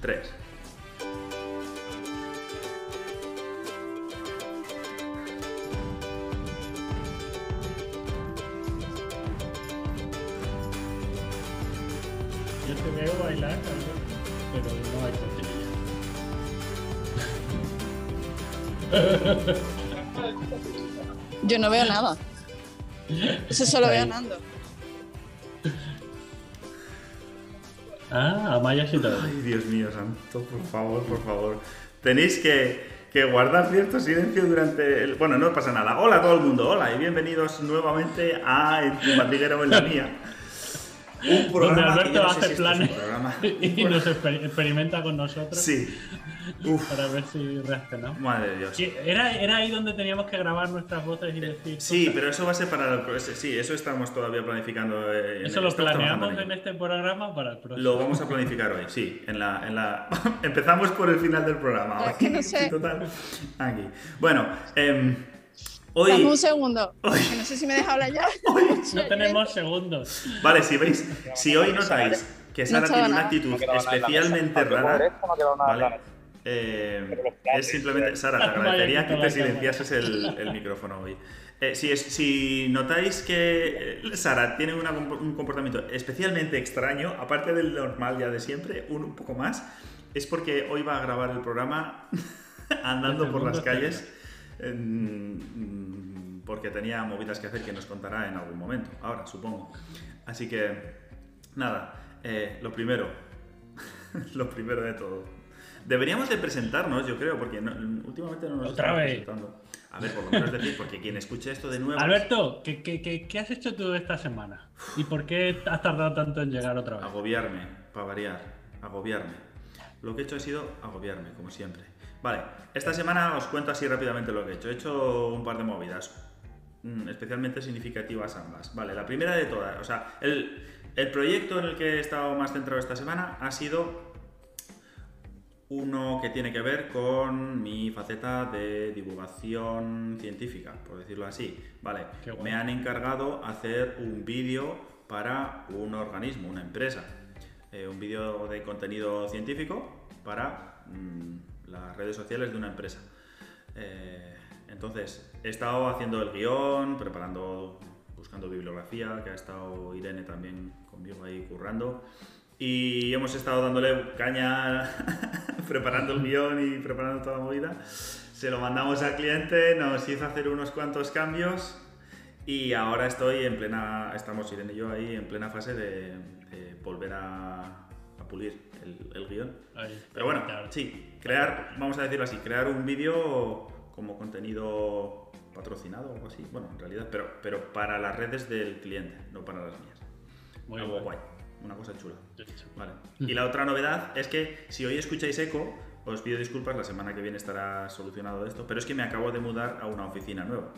tres. Yo te veo bailar, pero no hay cortinilla. Yo no veo nada. Eso solo veo a Ah, Amaya sí te. Ay, Dios mío, santo, por favor, por favor. Tenéis que, que guardar cierto silencio durante el... Bueno, no pasa nada. Hola a todo el mundo, hola y bienvenidos nuevamente a En tu madriguera o en la mía. Un Donde programa que yo Alberto no sé hace si esto es un planes programa. y nos exper- experimenta con nosotros Sí. Uf, para ver si reaccionamos. madre de Dios. Era, era ahí donde teníamos que grabar nuestras voces y decir. Sí, cosas. pero eso va a ser para el pro- Sí, eso estamos todavía planificando. eh, en- Eso lo estamos trabajando planeamos en en este programa para el próximo. Lo vamos a planificar hoy, sí. En la, en la... Empezamos por el final del programa. Es que no sé. Total. Aquí. Bueno, em, hoy. Dame un segundo. que no sé si me deja hablar ya. No tenemos segundos. Vale, si veis, si hoy notáis que Sara estaba tiene una nada. actitud No especialmente mesa. Rara, esto no nada ¿vale? Eh, es simplemente, Sara, te agradecería que te silenciases el, el micrófono hoy. Eh, si, es- si notáis que eh, Sara tiene una un comportamiento especialmente extraño, aparte del normal ya de siempre, un, un poco más, es porque hoy va a grabar el programa andando por las calles. en- porque tenía movidas que hacer que nos contará en algún momento, ahora supongo. Así que, nada, eh, lo primero, lo primero de todo. Deberíamos de presentarnos, yo creo, porque no- últimamente no nos Otra estamos vez. presentando. A ver, por lo menos decir, porque quien escuche esto de nuevo... Alberto, ¿qué, qué, qué, qué has hecho tú esta semana? ¿Y por qué has tardado tanto en llegar otra vez? Agobiarme, para variar, agobiarme. Lo que he hecho ha sido agobiarme, como siempre. Vale, esta semana os cuento así rápidamente lo que he hecho. He hecho un par de movidas, mm, especialmente significativas ambas. Vale, la primera de todas, o sea, el, el proyecto en el que he estado más centrado esta semana ha sido uno que tiene que ver con mi faceta de divulgación científica, por decirlo así. Vale, me han encargado hacer un vídeo para un organismo, una empresa. Eh, un vídeo de contenido científico para mm, las redes sociales de una empresa. Eh, entonces, he estado haciendo el guion, preparando, buscando bibliografía, que ha estado Irene también conmigo ahí currando. Y hemos estado dándole caña, preparando el guion y preparando toda la movida. Se lo mandamos al cliente, nos hizo hacer unos cuantos cambios y ahora estoy en plena, estamos Irene y yo ahí en plena fase de, de volver a, a pulir el, el guion. Pero bueno, claro. sí, crear, vamos a decirlo así, crear un vídeo como contenido patrocinado o algo así. Bueno, en realidad, pero, pero para las redes del cliente, no para las mías. Muy Algo guay. guay, una cosa chula. Vale. Y la otra novedad es que si hoy escucháis eco, os pido disculpas, la semana que viene estará solucionado esto, pero es que me acabo de mudar a una oficina nueva.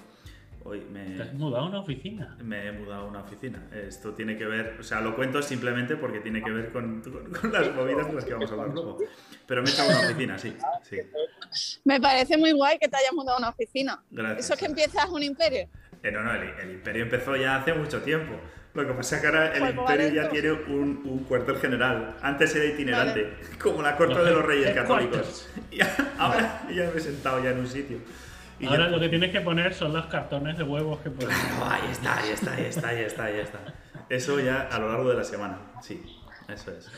Hoy Te me, has mudado a una oficina. me he mudado a una oficina. Esto tiene que ver, o sea, lo cuento simplemente porque tiene que ver con, con- con las movidas de las que vamos a hablar luego. Pero me he echado a una oficina, sí. sí. Me parece muy guay que te hayas mudado a una oficina. Gracias. Eso es que empiezas un imperio. Eh, no, no, el, el imperio empezó ya hace mucho tiempo. Lo que pasa es que ahora el Joder, imperio ya esto. tiene un, un cuartel general. Antes era itinerante, como la corte de los reyes católicos. Y ahora ya me he sentado ya en un sitio. Y ya- Ahora lo que tienes que poner son los cartones de huevos que pones. Claro, ahí está, ahí está, ahí está, ahí está, ahí está. Eso ya a lo largo de la semana, sí, eso es.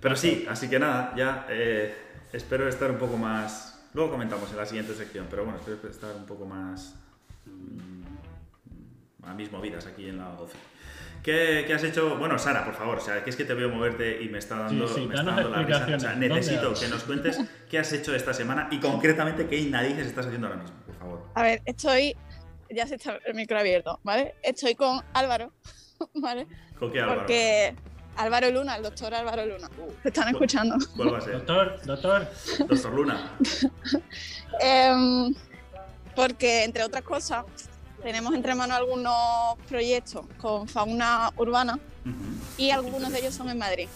Pero sí, así que nada, ya eh, espero estar un poco más... Luego comentamos en la siguiente sección, pero bueno, espero estar un poco más... mm, a mis movidas aquí en la OCE. ¿Qué, qué has hecho? Bueno, Sara, por favor, o sea, que es que te veo moverte y me está dando, Sí, sí, me está dando la risa. O sea, explicaciones. ¿Dónde necesito que nos cuentes qué has hecho esta semana y concretamente qué narices estás haciendo ahora mismo, por favor. A ver, estoy. Ya se está el micro abierto, ¿vale? Estoy con Álvaro, ¿vale? ¿Con qué Álvaro? Porque Álvaro Luna, el doctor Álvaro Luna. Te están escuchando. ¿Cuál va a ser? Doctor, doctor, Doctor Luna. Em, porque, entre otras cosas, tenemos entre manos algunos proyectos con fauna urbana y algunos de ellos son en Madrid.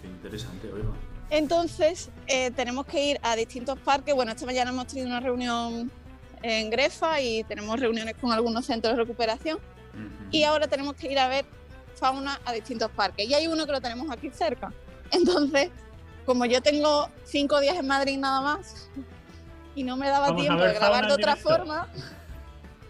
Qué interesante, oiga. Entonces, eh, tenemos que ir a distintos parques. Bueno, esta mañana hemos tenido una reunión en Grefa y tenemos reuniones con algunos centros de recuperación. Y ahora tenemos que ir a ver fauna a distintos parques. Y hay uno que lo tenemos aquí cerca. Entonces, como yo tengo cinco días en Madrid nada más y no me daba Vamos tiempo de grabar de otra directo. forma,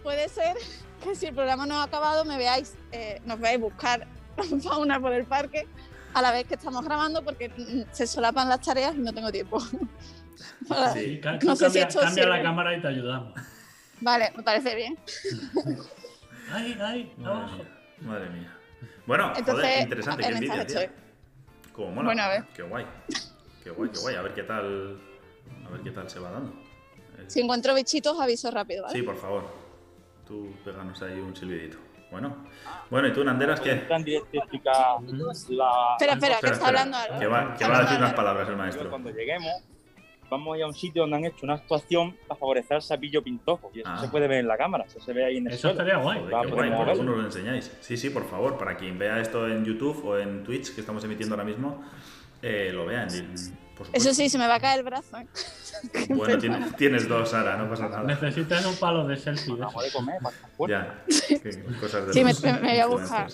puede ser que si el programa no ha acabado me veáis, eh, nos veáis buscar fauna por el parque a la vez que estamos grabando porque mm, se solapan las tareas y no tengo tiempo. Para- Sí. No tú sé si cambia, esto cambia la cámara y te ayudamos. Vale, me parece bien. Ay, ay, Madre abajo. mía. Madre mía. Bueno, Entonces, joder, interesante. Qué envidia, tío. Cómo mola. Bueno, a ver. Qué guay. Qué guay, qué guay. A ver qué tal. A ver qué tal se va dando. Si encuentro bichitos, aviso rápido, ¿vale? Sí, por favor. Tú péganos ahí un silbidito. Bueno. Bueno, ¿y tú, Nanderas, qué? Espera, espera, que está hablando Que algo. va, que va a decir unas palabras el maestro. Cuando lleguemos, vamos a ir a un sitio donde han hecho una actuación para favorecer al sapillo pintojo. Y eso Ah. se puede ver en la cámara, eso se ve ahí en el Eso suelo. estaría guay. Joder, Va, qué guay, vamos por eso nos lo enseñáis. Sí, sí, por favor, para quien vea esto en YouTube o en Twitch, que estamos emitiendo ahora mismo, eh, lo vean. Eso sí, se me va a caer el brazo. ¿eh? Bueno, tienes, tienes dos, Sara, no pasa nada. Necesitas un palo de selfie. de comer. Ya, cosas de Sí, me- voy a buscar.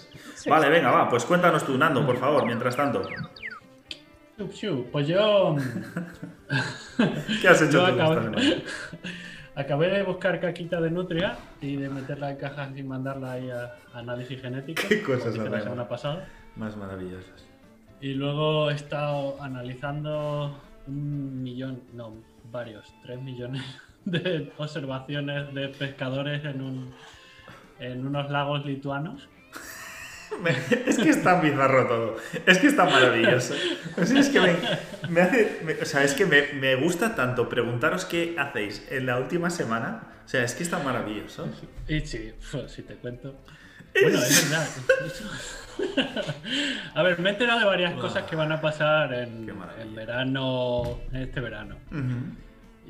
Vale, venga, va, pues cuéntanos tú, Nando, por favor, mientras tanto. Pues yo. ¿Qué has hecho tú acabé, acabé de buscar caquita de nutria y de meterla en cajas y mandarla ahí a análisis genético. Qué cosas la semana pasada. Más maravillosas. Y luego he estado analizando un millón, no, varios, tres millones de observaciones de pescadores en, un, en unos lagos lituanos. Es que está bizarro todo. Es que está maravilloso. O sea, es que me, me hace. me- o sea, es que me, me gusta tanto preguntaros qué hacéis en la última semana. O sea, es que está maravilloso. Y sí, si te cuento. Bueno, es verdad. A ver, me he enterado de varias cosas que van a pasar en, en verano, en este verano.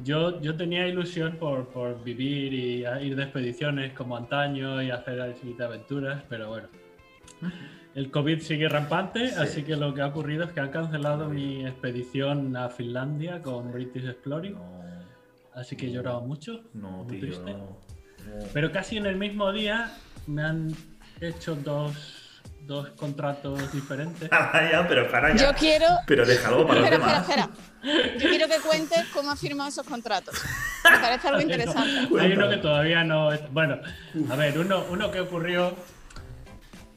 Yo, yo tenía ilusión por, por vivir y ir de expediciones como antaño y hacer aventuras, pero bueno. El COVID sigue rampante, Sí. así que lo que ha ocurrido es que han cancelado mi expedición a Finlandia con British Exploring, No, así que he llorado mucho. no, muy tío. triste. No. no. Pero casi en el mismo día me han hecho dos, dos contratos diferentes. Para ya, pero para Yo ya. quiero. Pero deja algo para los Espera, espera, demás. espera. Yo quiero que cuentes cómo has firmado esos contratos. Me parece algo interesante. Hay uno que todavía no. Bueno, a ver, uno, uno que ocurrió.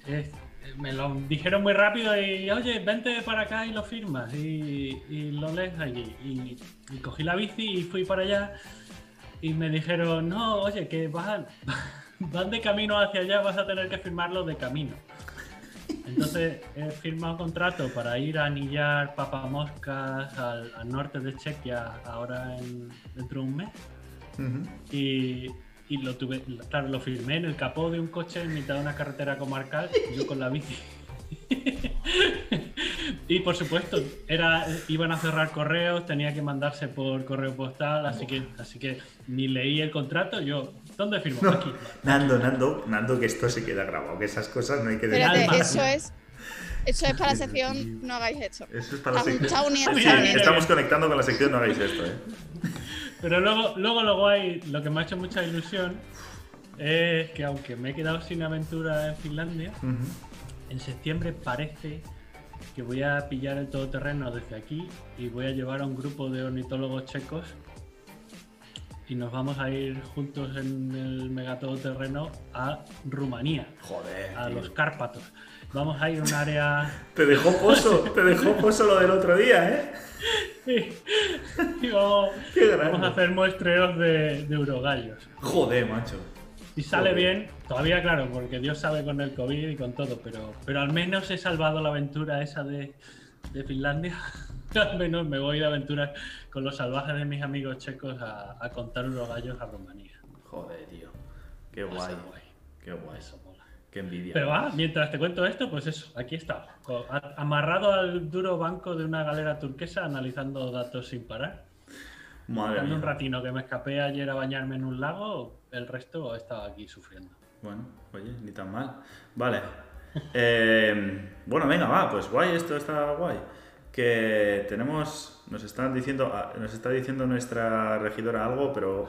Es- me lo dijeron muy rápido y, oye, vente para acá y lo firmas y, y lo lees allí. Y, y cogí la bici y fui para allá y me dijeron, no, oye, que van, van de camino hacia allá, vas a tener que firmarlo de camino. Entonces he firmado un contrato para ir a anillar papamoscas al, al norte de Chequia ahora en, dentro de un mes. Ujú. Y, y lo tuve, claro, lo firmé en el capó de un coche en mitad de una carretera comarcal, yo con la bici. y por supuesto, era, iban a cerrar correos, tenía que mandarse por correo postal, así que, así que ni leí el contrato, yo, ¿dónde firmo? Aquí. Nando, Nando, Nando, que esto se queda grabado, que esas cosas no hay que decir. Espérate, eso es. Eso es para la sección. No hagáis esto. Eso es para la sección. está uniendo. Bien, está bien. uniendo. Estamos conectando con la sección, no hagáis esto, ¿eh? Pero luego, luego lo guay, lo que me ha hecho mucha ilusión es que aunque me he quedado sin aventura en Finlandia, Ujú. En septiembre parece que voy a pillar el todoterreno desde aquí y voy a llevar a un grupo de ornitólogos checos y nos vamos a ir juntos en el megatodoterreno a Rumanía, Joder. a tío. los Cárpatos. Vamos a ir a un área Te dejó pozo, te dejó pozo lo del otro día, ¿eh? y vamos, a hacer muestreos de, de urogallos. Joder, macho. Si sale Joder. bien, todavía claro, porque Dios sabe con el COVID y con todo, pero, pero al menos he salvado la aventura esa de, de Finlandia. al menos me voy de aventuras con los salvajes de mis amigos checos a, a contar unos gallos a Rumanía. Joder, tío. Qué guay. Qué guay. Eso. Qué envidia. Pero va, mientras te cuento esto, pues eso, aquí está. Amarrado al duro banco de una galera turquesa analizando datos sin parar. Madre Dando un mía. ratino que me escapé ayer a bañarme en un lago, el resto estaba aquí sufriendo. Bueno, oye, ni tan mal. Vale. Eh, bueno, venga, va, pues guay, esto está guay. que tenemos, nos están diciendo, ah, nos está diciendo nuestra regidora algo, pero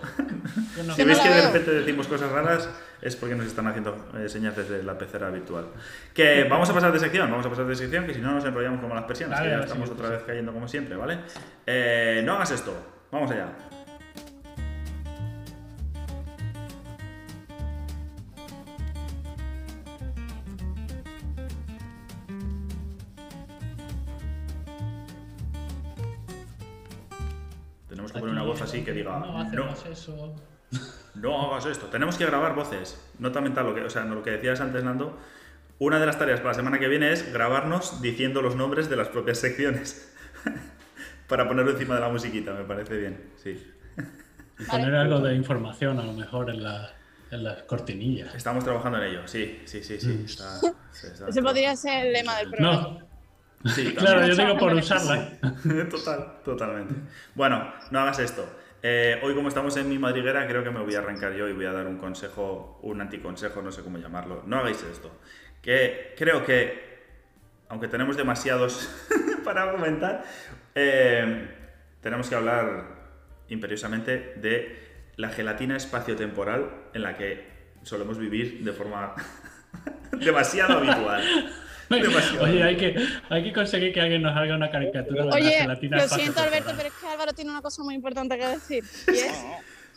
no- si veis que de repente decimos cosas raras es porque nos están haciendo eh, señas desde la pecera virtual. Que vamos a pasar de sección, vamos a pasar de sección, que si no nos enrollamos como las persianas, Vale, que ya estamos sí, otra sí. vez cayendo como siempre, ¿vale? Eh, no hagas esto, vamos allá. No eso. no hagas esto. Tenemos que grabar voces. Nota mental, lo que, o sea, lo que decías antes, Nando. Una de las tareas para la semana que viene es grabarnos diciendo los nombres de las propias secciones. para ponerlo encima de la musiquita, me parece bien. Sí. Y poner algo de información a lo mejor en, la- en las cortinillas. Estamos trabajando en ello. Sí, sí, sí, sí. está- se está- Ese podría ser el lema del programa. No, Sí, claro, yo digo por usarla. Total, totalmente. Bueno, no hagas esto. Eh, hoy como estamos en mi madriguera, creo que me voy a arrancar yo y voy a dar un consejo, un anticonsejo, no sé cómo llamarlo. No hagáis esto. Que creo que, aunque tenemos demasiados para comentar, eh, tenemos que hablar imperiosamente de la gelatina espaciotemporal en la que solemos vivir de forma demasiado habitual. Demasiado. Oye, hay que, hay que conseguir que alguien nos haga una caricatura de la Oye, gelatina lo siento Alberto, pero es que Álvaro tiene una cosa muy importante que decir. Y es,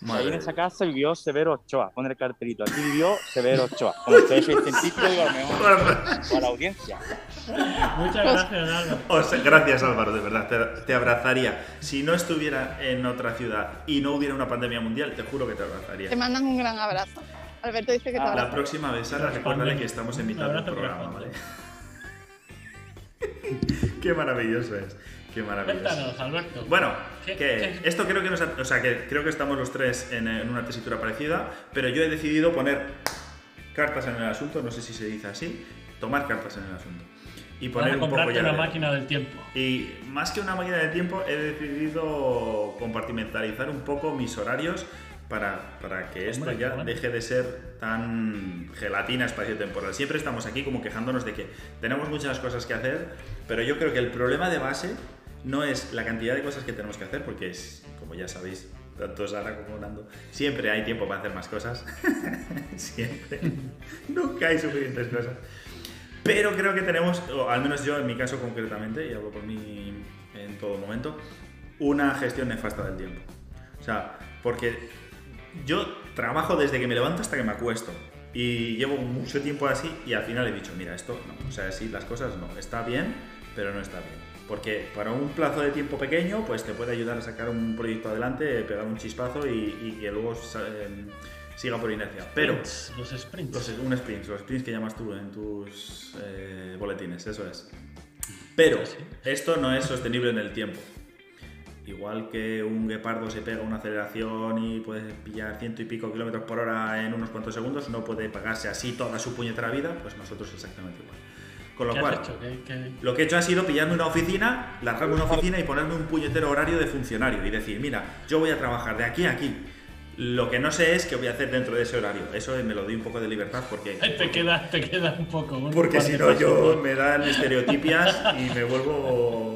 Madre Ahí en esa casa vivió Severo Ochoa. Pon el cartelito. Aquí vivió Severo Ochoa. Como ustedes científicos, digo, a lo mejor para la audiencia. Muchas gracias, Álvaro. O sea, gracias Álvaro, de verdad, te, te abrazaría. Si no estuviera en otra ciudad y no hubiera una pandemia mundial, te juro que te abrazaría. te mandan un gran abrazo. Alberto dice que te Ah, abraza. La próxima vez, Sara, recuérdale que estamos en mitad del programa. ¿vale? Qué maravilloso es, qué maravilloso. Cuéntanos, Alberto. Bueno, ¿Qué- que qué- esto creo que nos ha- o sea, que creo que estamos los tres en, en una tesitura parecida, pero yo he decidido poner cartas en el asunto, no sé si se dice así, tomar cartas en el asunto. Y poner un poco ya una máquina del tiempo. Y más que una máquina del tiempo, he decidido compartimentalizar un poco mis horarios para, para que esto ya deje de ser tan gelatina espacio-temporal. Siempre estamos aquí como quejándonos de que tenemos muchas cosas que hacer, pero yo creo que el problema de base no es la cantidad de cosas que tenemos que hacer, porque es, como ya sabéis, tanto Sara como Nando, siempre hay tiempo para hacer más cosas. siempre. Nunca hay suficientes cosas. Pero creo que tenemos, o al menos yo en mi caso concretamente, y hablo por mí en todo momento, una gestión nefasta del tiempo. O sea, porque yo trabajo desde que me levanto hasta que me acuesto. Y llevo mucho tiempo así y al final he dicho, mira, esto no. O sea, así las cosas no. Está bien, pero no está bien. Porque para un plazo de tiempo pequeño, pues te puede ayudar a sacar un proyecto adelante, pegar un chispazo y, y que luego em, siga por inercia. Pero Sprints, los sprints. los, un sprint, los sprints que llamas tú en tus eh, boletines, eso es. Pero esto no es sostenible en el tiempo. Igual que un guepardo se pega una aceleración y puede pillar ciento y pico kilómetros por hora en unos cuantos segundos, no puede pagarse así toda su puñetera vida, pues nosotros exactamente igual. Con lo ¿Qué cual? ¿Qué- qué- lo que he hecho ha sido pillarme una oficina, largarme una oficina y ponerme un puñetero horario de funcionario y decir, mira, yo voy a trabajar de aquí a aquí. Lo que no sé es qué voy a hacer dentro de ese horario. Eso me lo doy un poco de libertad porque... Te queda, te queda un poco. un Porque si no, yo me dan estereotipias y me vuelvo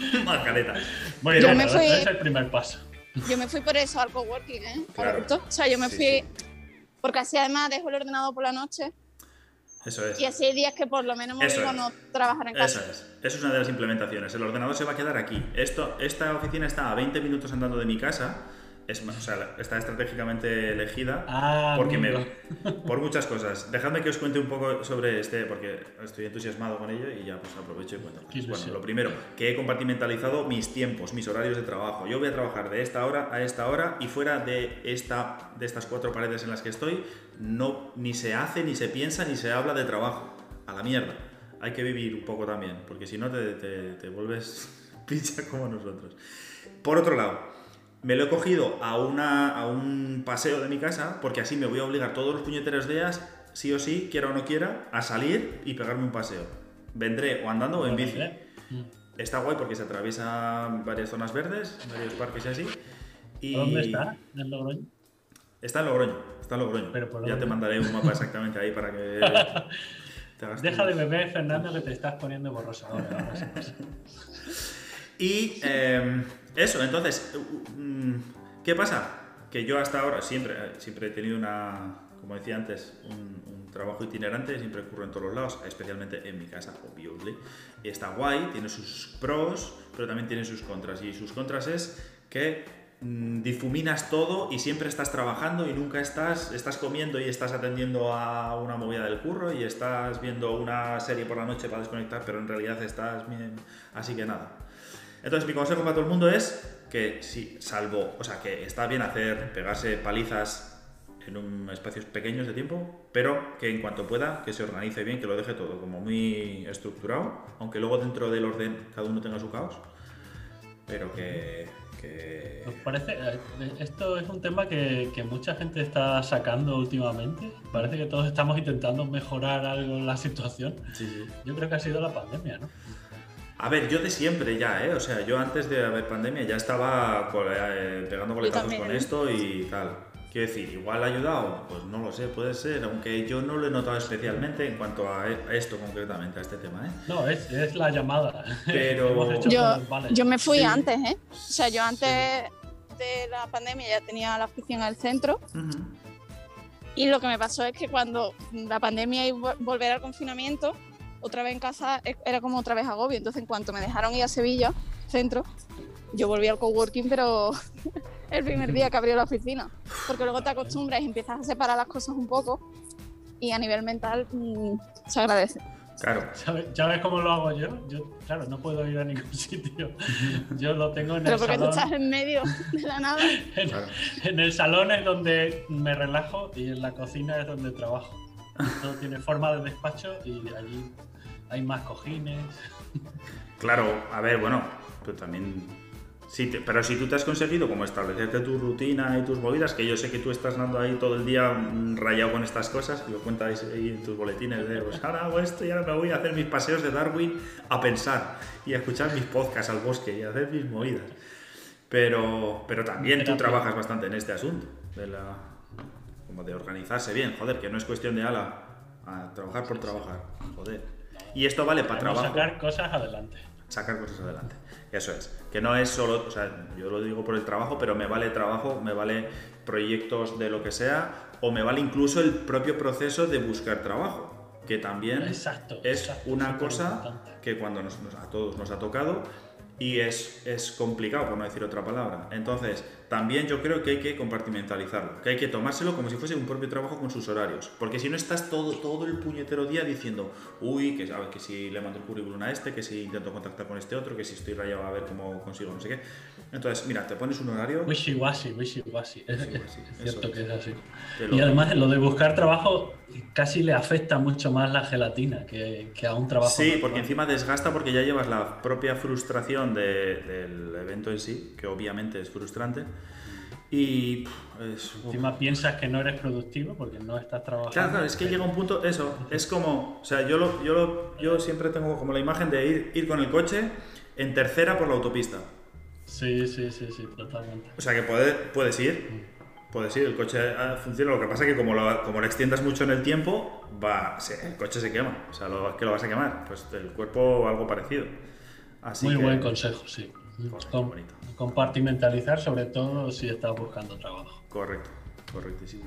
macaleta. Muy Yo bien, me fui- es el primer paso. Yo me fui por eso al coworking, ¿eh? Claro. O sea, yo me Sí, fui porque así además dejo el ordenador por la noche Eso es. y así hay días que por lo menos me Eso obligo a no trabajar en Eso casa. es. Eso es una de las implementaciones. El ordenador se va a quedar aquí. Esto, esta oficina está a 20 minutos andando de mi casa. Es, o sea, está estratégicamente elegida Ah, porque me, por muchas cosas. Dejadme que os cuente un poco sobre este, porque estoy entusiasmado con ello y ya pues aprovecho y cuento. Bueno, lo primero, que he compartimentalizado mis tiempos, mis horarios de trabajo. Yo voy a trabajar de esta hora a esta hora y fuera de, esta, de estas cuatro paredes en las que estoy, no, ni se hace, ni se piensa, ni se habla de trabajo. A la mierda. Hay que vivir un poco también, porque si no te, te, te vuelves picha como nosotros. Por otro lado, me lo he cogido a, una, a un paseo de mi casa, porque así me voy a obligar todos los puñeteros días, sí o sí, quiera o no quiera, a salir y pegarme un paseo. Vendré o andando o en bici. Mm. Está guay porque se atraviesa varias zonas verdes, varios parques y así. Y ¿Dónde está? ¿En Logroño? Está en Logroño, está en Logroño. Pero ¿por ya te mandaré un mapa exactamente ahí para que... Te Deja de beber, Fernando, que te estás poniendo borroso ahora. Y eh, eso, entonces, mm, ¿qué pasa? Que yo hasta ahora siempre, eh, siempre he tenido una, como decía antes, un, un trabajo itinerante, siempre ocurre en todos los lados, especialmente en mi casa, obviously. Está guay, tiene sus pros, pero también tiene sus contras. Y sus contras es que mm, difuminas todo y siempre estás trabajando y nunca estás, estás comiendo y estás atendiendo a una movida del curro y estás viendo una serie por la noche para desconectar, pero en realidad estás bien. Así que nada. Entonces mi consejo para todo el mundo es que sí, salvo, o sea, que está bien hacer, pegarse palizas en un espacios pequeños de tiempo, pero que en cuanto pueda, que se organice bien, que lo deje todo como muy estructurado, aunque luego dentro del orden cada uno tenga su caos, pero que... que- ¿Os parece? eh, Esto es un tema que, que mucha gente está sacando últimamente. Parece que todos estamos intentando mejorar algo en la situación. Sí, sí. Yo creo que ha sido la pandemia, ¿no? A ver, yo de siempre ya, ¿eh? O sea, yo antes de haber pandemia ya estaba cole- eh, pegando coletazos también, con ¿eh? esto y tal. Quiero decir, igual ha ayudado, pues no lo sé, puede ser, aunque yo no lo he notado especialmente en cuanto a e- esto concretamente, a este tema, ¿eh? No, es, es la llamada. Pero- Yo, yo me fui Sí. antes, ¿eh? O sea, yo antes de la pandemia ya tenía la oficina del centro Ujú. y lo que me pasó es que cuando la pandemia y vo- volver al confinamiento, otra vez en casa e- era como otra vez agobio. Entonces, en cuanto me dejaron ir a Sevilla, centro, yo volví al coworking, pero el primer día que abrió la oficina. Porque luego te acostumbras y empiezas a separar las cosas un poco y a nivel mental mm, se agradece. Claro, ¿Sabes, ¿Sabes cómo lo hago yo? Yo, claro, no puedo ir a ningún sitio. Yo lo tengo en Pero el porque tú salón. estás en medio de la nada. En, claro. en el salón es donde me relajo y en la cocina es donde trabajo. Todo tiene forma de despacho y allí hay más cojines. Claro, a ver, bueno, pero también... Sí, te- pero si tú te has conseguido como establecerte tu rutina y tus movidas, que yo sé que tú estás dando ahí todo el día mm, rayado con estas cosas, que lo cuentas ahí en tus boletines de, pues ahora hago esto y ahora me voy a hacer mis paseos de Darwin a pensar y a escuchar mis podcasts al bosque y a hacer mis movidas. Pero, pero también tú trabajas bastante en este asunto, de la, como de organizarse bien, joder, que no es cuestión de ala, a trabajar por trabajar, joder. Y esto vale para trabajo sacar cosas adelante. sacar cosas adelante. Eso es. Que no es solo, o sea, yo lo digo por el trabajo, pero me vale trabajo, me vale proyectos de lo que sea, o me vale incluso el propio proceso de buscar trabajo, que también Exacto. es exacto, una cosa importante. que cuando nos- nos- a todos nos ha tocado y es, es complicado, por no decir otra palabra. Entonces, también yo creo que hay que compartimentalizarlo, que hay que tomárselo como si fuese un propio trabajo con sus horarios. Porque si no estás todo, todo el puñetero día diciendo, uy, que, a ver, que si le mando el currículum a este, que si intento contactar con este otro, que si estoy rayado a ver cómo consigo no sé qué. Entonces, mira, te pones un horario. Wishy-washy, wishy-washy. Es, es cierto es. que es así. lo- Y además lo de buscar trabajo casi le afecta mucho más la gelatina que, que a un trabajo. Sí, normal. porque encima desgasta porque ya llevas la propia frustración de- del evento en sí, que obviamente es frustrante. Y es. Encima piensas que no eres productivo porque no estás trabajando. Claro, claro, es que llega un punto, eso, es como, o sea, yo, lo, yo, lo- yo siempre tengo como la imagen de ir, ir con el coche en tercera por la autopista. Sí, sí, sí, sí, totalmente. O sea, que puede- puedes ir, puedes ir, el coche ah, funciona, lo que pasa es que como lo, como lo extiendas mucho en el tiempo, va, se- el coche se quema, o sea, lo, que lo vas a quemar, pues el cuerpo algo parecido. Así Muy que- buen consejo, sí. Com- bonito. Compartimentalizar, sobre todo si estás buscando trabajo. Correcto, correctísimo.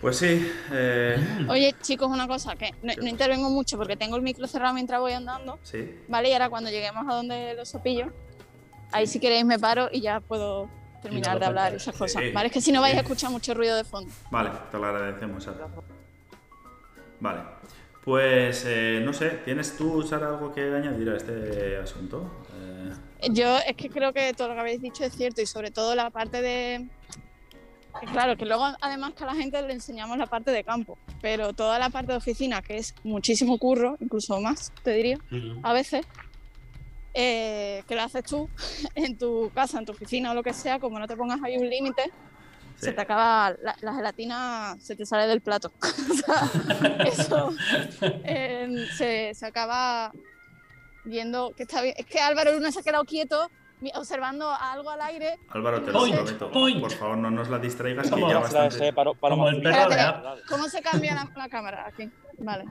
Pues sí, eh, Oye, chicos, una cosa, que no, ¿Qué no intervengo mucho porque tengo el micro cerrado mientras voy andando, sí. ¿vale? Y ahora cuando lleguemos a donde los sopillos, ahí si queréis me paro y ya puedo terminar de hablar y esas cosas. ¿vale? Es que si no vais a escuchar mucho ruido de fondo. Vale, te lo agradecemos, Sara. Vale, pues eh, no sé, ¿tienes tú, Sara, algo que añadir a este asunto? Yo es que creo que todo lo que habéis dicho es cierto y sobre todo la parte de... Claro, que luego además que a la gente le enseñamos la parte de campo, pero toda la parte de oficina, que es muchísimo curro, incluso más, te diría, a veces, eh, que lo haces tú en tu casa, en tu oficina o lo que sea, como no te pongas ahí un límite, sí. se te acaba, la, la gelatina se te sale del plato. O sea, eso eh, se, se acaba viendo que está bien. Es que Álvaro Luna se ha quedado quieto observando algo al aire. Álvaro, te lo Point, prometo. point. Por favor, no nos la distraigas, que Como ya bastante... para, para Como el perro Espérate. ¿Cómo se cambia la, la cámara aquí? Vale.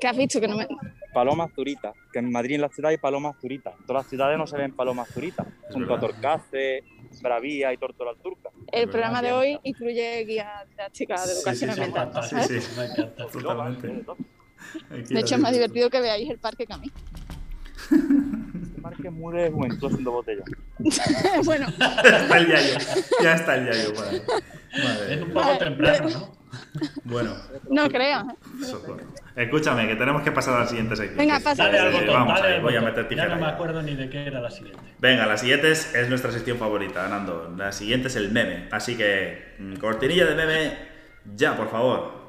¿Qué has visto? Que no me... Palomas zuritas. Que en Madrid, en la ciudad, hay palomas zuritas. En todas las ciudades no se ven palomas zuritas. Junto a. Torcace, Bravía y Tortola turca. El verdad, programa de hoy incluye guía didáctica de educación sí, sí, ambiental. Sí, sí. Me encanta. Totalmente. De hecho, es más divertido que veáis el parque que a mí. Este parque muy de juventud haciendo botellas. bueno, está el yayo. Ya está el yayo. Vale. Es un poco Vale. temprano, ¿no? Bueno, no. ¿eh? socorro. Escúchame, que tenemos que pasar a la siguiente sección. Venga, pasa. Dale al botón, vamos dale ahí, voy a meter Ya tijera. no me ya. acuerdo ni de qué era la siguiente. Venga, la siguiente es, es nuestra sección favorita, Nando. La siguiente es el meme. Así que, mm, cortinilla de meme, ya, por favor.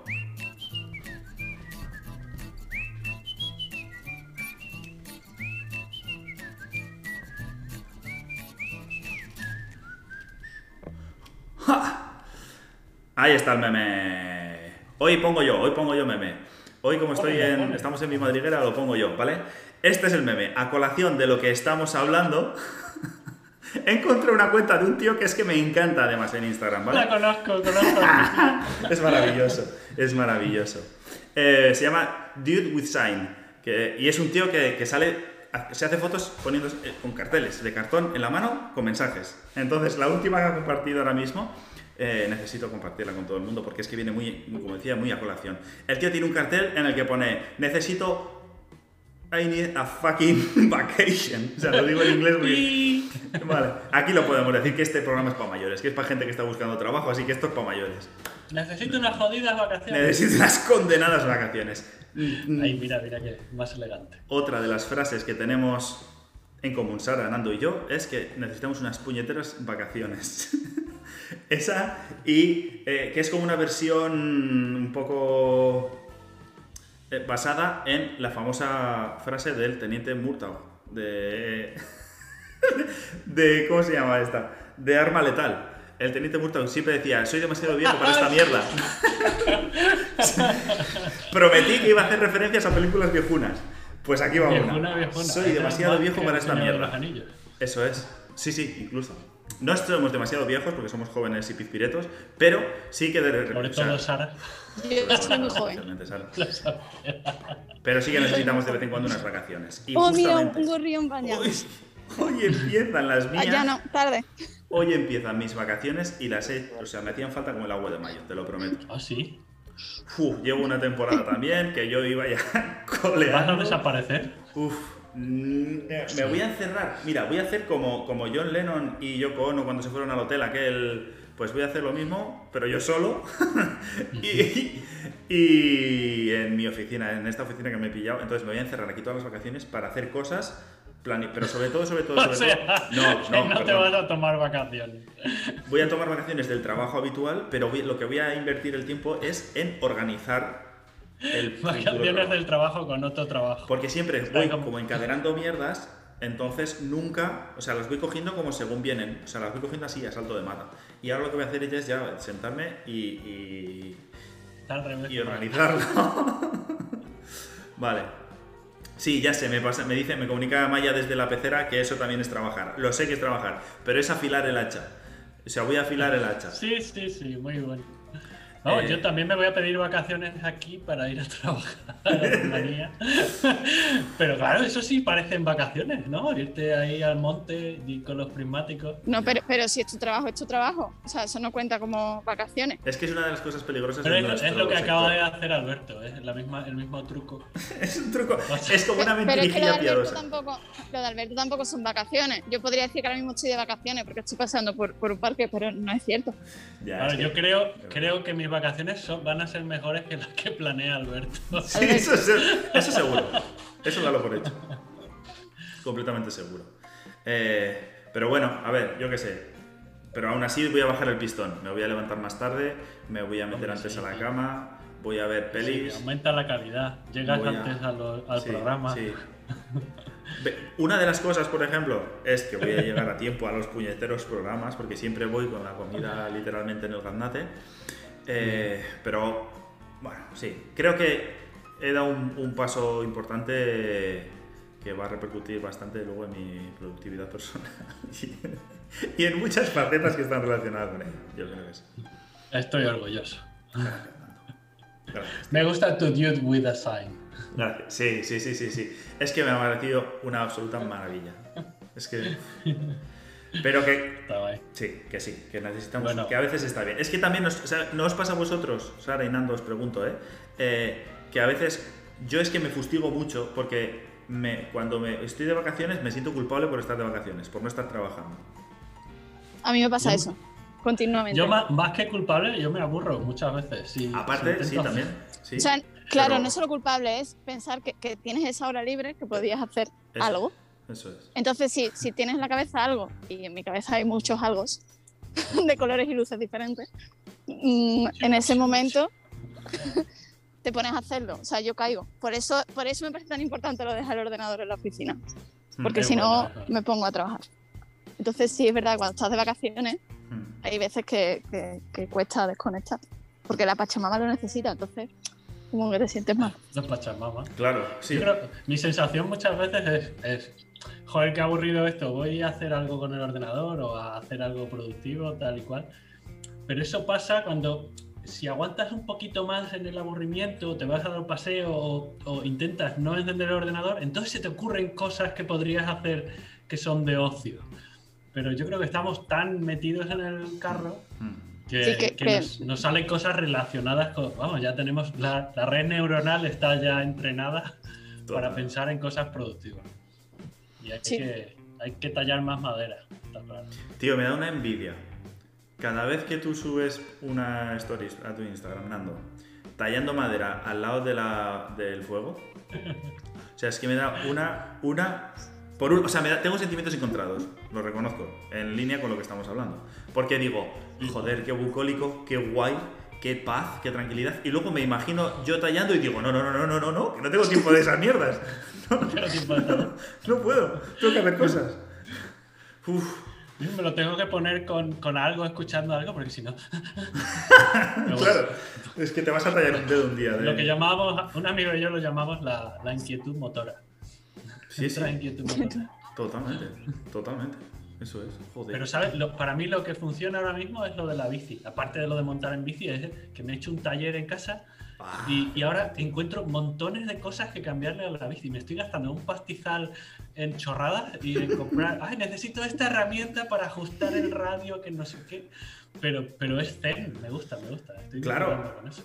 ¡Ja! Ahí está el meme. Hoy pongo yo, hoy pongo yo meme. Hoy como estoy en, estamos en mi madriguera, lo pongo yo, ¿vale? Este es el meme. A colación de lo que estamos hablando, encontré una cuenta de un tío que es que me encanta además en Instagram, ¿vale? La conozco, conozco. Es maravilloso, es maravilloso. Eh, se llama Dude with Sign que, y es un tío que, que sale, se hace fotos poniendo eh, con carteles de cartón en la mano con mensajes. Entonces, la última que ha compartido ahora mismo, eh, necesito compartirla con todo el mundo porque es que viene muy, como decía, muy a colación. El tío tiene un cartel en el que pone, necesito... I need a fucking vacation. O sea, lo digo en inglés porque... Vale, aquí lo podemos decir que este programa es para mayores, que es para gente que está buscando trabajo, así que esto es para mayores. Necesito unas jodidas vacaciones. Necesito unas condenadas vacaciones. Ay, mira, mira que más elegante. Otra de las frases que tenemos en común, Sara, Nando y yo, es que necesitamos unas puñeteras vacaciones. Esa, y eh, que es como una versión un poco basada en la famosa frase del teniente Murtaugh, de, de... ¿Cómo se llama esta? De arma letal. El teniente Murtaugh siempre decía, soy demasiado viejo para esta mierda. Prometí que iba a hacer referencias a películas viejunas. Pues aquí va una. Viejuna, viejuna. Soy demasiado viejo para esta mierda. Eso es. Sí, sí, incluso. No somos demasiado viejos porque somos jóvenes y pizpiretos, pero sí que de Sobre todo Sara. Yo soy muy joven. Pero sí que necesitamos de vez en cuando unas vacaciones. Y Oh, mira, un gorrión bañado. hoy, hoy empiezan las Ah, mías. ya no, tarde. Hoy empiezan mis vacaciones y las he, o sea, me hacían falta como el agua de mayo, te lo prometo. Ah, sí. Uf, llevo una temporada también que yo iba ya ¿Vas a coleando. desaparecer? Uf, me voy a encerrar. Mira, voy a hacer como, como John Lennon y Yoko Ono cuando se fueron al hotel aquel. Pues voy a hacer lo mismo, pero yo solo. y, y en mi oficina, en esta oficina que me he pillado. Entonces me voy a encerrar aquí todas las vacaciones para hacer cosas. Pero sobre todo, sobre todo, O sobre sea, todo. No, no, no te vas a tomar vacaciones. Voy a tomar vacaciones del trabajo habitual, pero voy- lo que voy a invertir el tiempo es en organizar el Vacaciones del trabajo con otro trabajo. Porque siempre Está voy como- como encadenando mierdas, entonces nunca, o sea, las voy cogiendo como según vienen, o sea, las voy cogiendo así a salto de mata. Y ahora lo que voy a hacer es ya sentarme y, y, organizarlo. vale. Sí, ya sé, me, pasa, me dice, me comunica Maya desde la pecera que eso también es trabajar. Lo sé que es trabajar, pero es afilar el hacha. O sea, voy a afilar el hacha. Sí, sí, sí, muy bueno. Vamos, Eh. yo también me voy a pedir vacaciones aquí para ir a trabajar a Rumanía. Pero claro, eso sí parecen vacaciones, ¿no? Irte ahí al monte y con los prismáticos. No, pero, pero si es tu trabajo, es tu trabajo. O sea, eso no cuenta como vacaciones. Es que es una de las cosas peligrosas Pero de es, nuestro es lo que sector. acaba de hacer Alberto, es la misma, el mismo truco. Es un truco, es como una es que lo de Alberto piadosa. tampoco, lo de Alberto tampoco son vacaciones. Yo podría decir que ahora mismo estoy de vacaciones porque estoy pasando por, por un parque, pero no es cierto. Ya, Claro, es que- yo creo, creo que mis vacaciones son, van a ser mejores que las que planea Alberto. Sí, eso, es- eso seguro. Eso dalo por hecho. Completamente seguro. Eh, pero bueno, a ver, yo qué sé. Pero aún así voy a bajar el pistón. Me voy a levantar más tarde, me voy a meter Hombre, antes sí, a la sí. cama, voy a ver Sí, pelis. aumenta la calidad, llegas a- antes a lo- al Sí, programa. sí. Una de las cosas, por ejemplo, es que voy a llegar a tiempo a los puñeteros programas, porque siempre voy con la comida literalmente en el gaznate. Eh, pero, bueno, sí, creo que he dado un, un paso importante que va a repercutir bastante luego en mi productividad personal y, y en muchas facetas que están relacionadas con ella. Yo creo que sí. Estoy orgulloso. Gracias. Me gusta tu dude with a sign. Gracias. Sí, sí, sí, sí, sí. Es que me ha parecido una absoluta maravilla. Es que. Pero que. Sí, que sí, que necesitamos. Bueno. Que a veces está bien. Es que también nos, o sea, no os pasa a vosotros, Sara y Nando, os pregunto, ¿eh? Eh, Que a veces. Yo es que me fustigo mucho porque me, cuando me estoy de vacaciones me siento culpable por estar de vacaciones, por no estar trabajando. A mí me pasa Yo- eso, continuamente. Yo más, más que culpable, yo me aburro muchas veces. Sí, Aparte, sí, sí, también. Sí. O sea, claro, Pero- no solo culpable, es pensar que, que tienes esa hora libre que podías hacer Eso. algo. Eso es. Entonces, si, si tienes en la cabeza algo, y en mi cabeza hay muchos algos de colores y luces diferentes, mm, en ese momento te pones a hacerlo. O sea, yo caigo. Por eso, por eso me parece tan importante lo de dejar el ordenador en la oficina. Porque Es si no, me pongo a trabajar. Entonces, sí, es verdad, cuando estás de vacaciones, Mm. hay veces que, que- que cuesta desconectar. Porque la Pachamama lo necesita, entonces, como que te sientes mal. Los pachamamas. Claro, sí. Yo creo, mi sensación muchas veces es, es, joder, qué aburrido esto, voy a hacer algo con el ordenador o a hacer algo productivo, tal y cual. Pero eso pasa cuando, si aguantas un poquito más en el aburrimiento, te vas a dar un paseo o, o intentas no encender el ordenador, entonces se te ocurren cosas que podrías hacer que son de ocio. Pero yo creo que estamos tan metidos en el carro Mm. que, Sí, que- que que- Nos, nos salen cosas relacionadas con. Vamos, ya tenemos. La, la red neuronal está ya entrenada para Total. pensar en cosas productivas. Y hay, Sí. que, hay que tallar más madera. está claro. Tío, me da una envidia. Cada vez que tú subes una stories a tu Instagram, Nando, tallando madera al lado de la, del fuego, o sea, es que me da una. una por un- o sea, me da- tengo sentimientos encontrados, lo reconozco, en línea con lo que estamos hablando. Porque digo, joder, qué bucólico, qué guay, qué paz, qué tranquilidad. Y luego me imagino yo tallando y digo, no, no, no, no, no, no, no, que no tengo tiempo de esas mierdas. Tiempo de tallar. No puedo, tengo que hacer cosas. Uf. Me lo tengo que poner con, con algo, escuchando algo, porque si no. Claro, es que te vas a tallar un dedo un día. De... Lo que llamábamos, un amigo y yo lo llamamos la, la inquietud motora. Sí, sí, Nuestra inquietud motora. totalmente, totalmente. Eso es, joder. Pero, ¿sabes? Lo- para mí lo que funciona ahora mismo es lo de la bici. Aparte de lo de montar en bici, es que me he hecho un taller en casa Ah, y, y ahora encuentro montones de cosas que cambiarle a la bici. Me estoy gastando un pastizal en chorradas y en comprar. Ay, necesito esta herramienta para ajustar el radio, que no sé qué. Pero, pero es zen, me gusta, me gusta. Estoy Claro. con eso.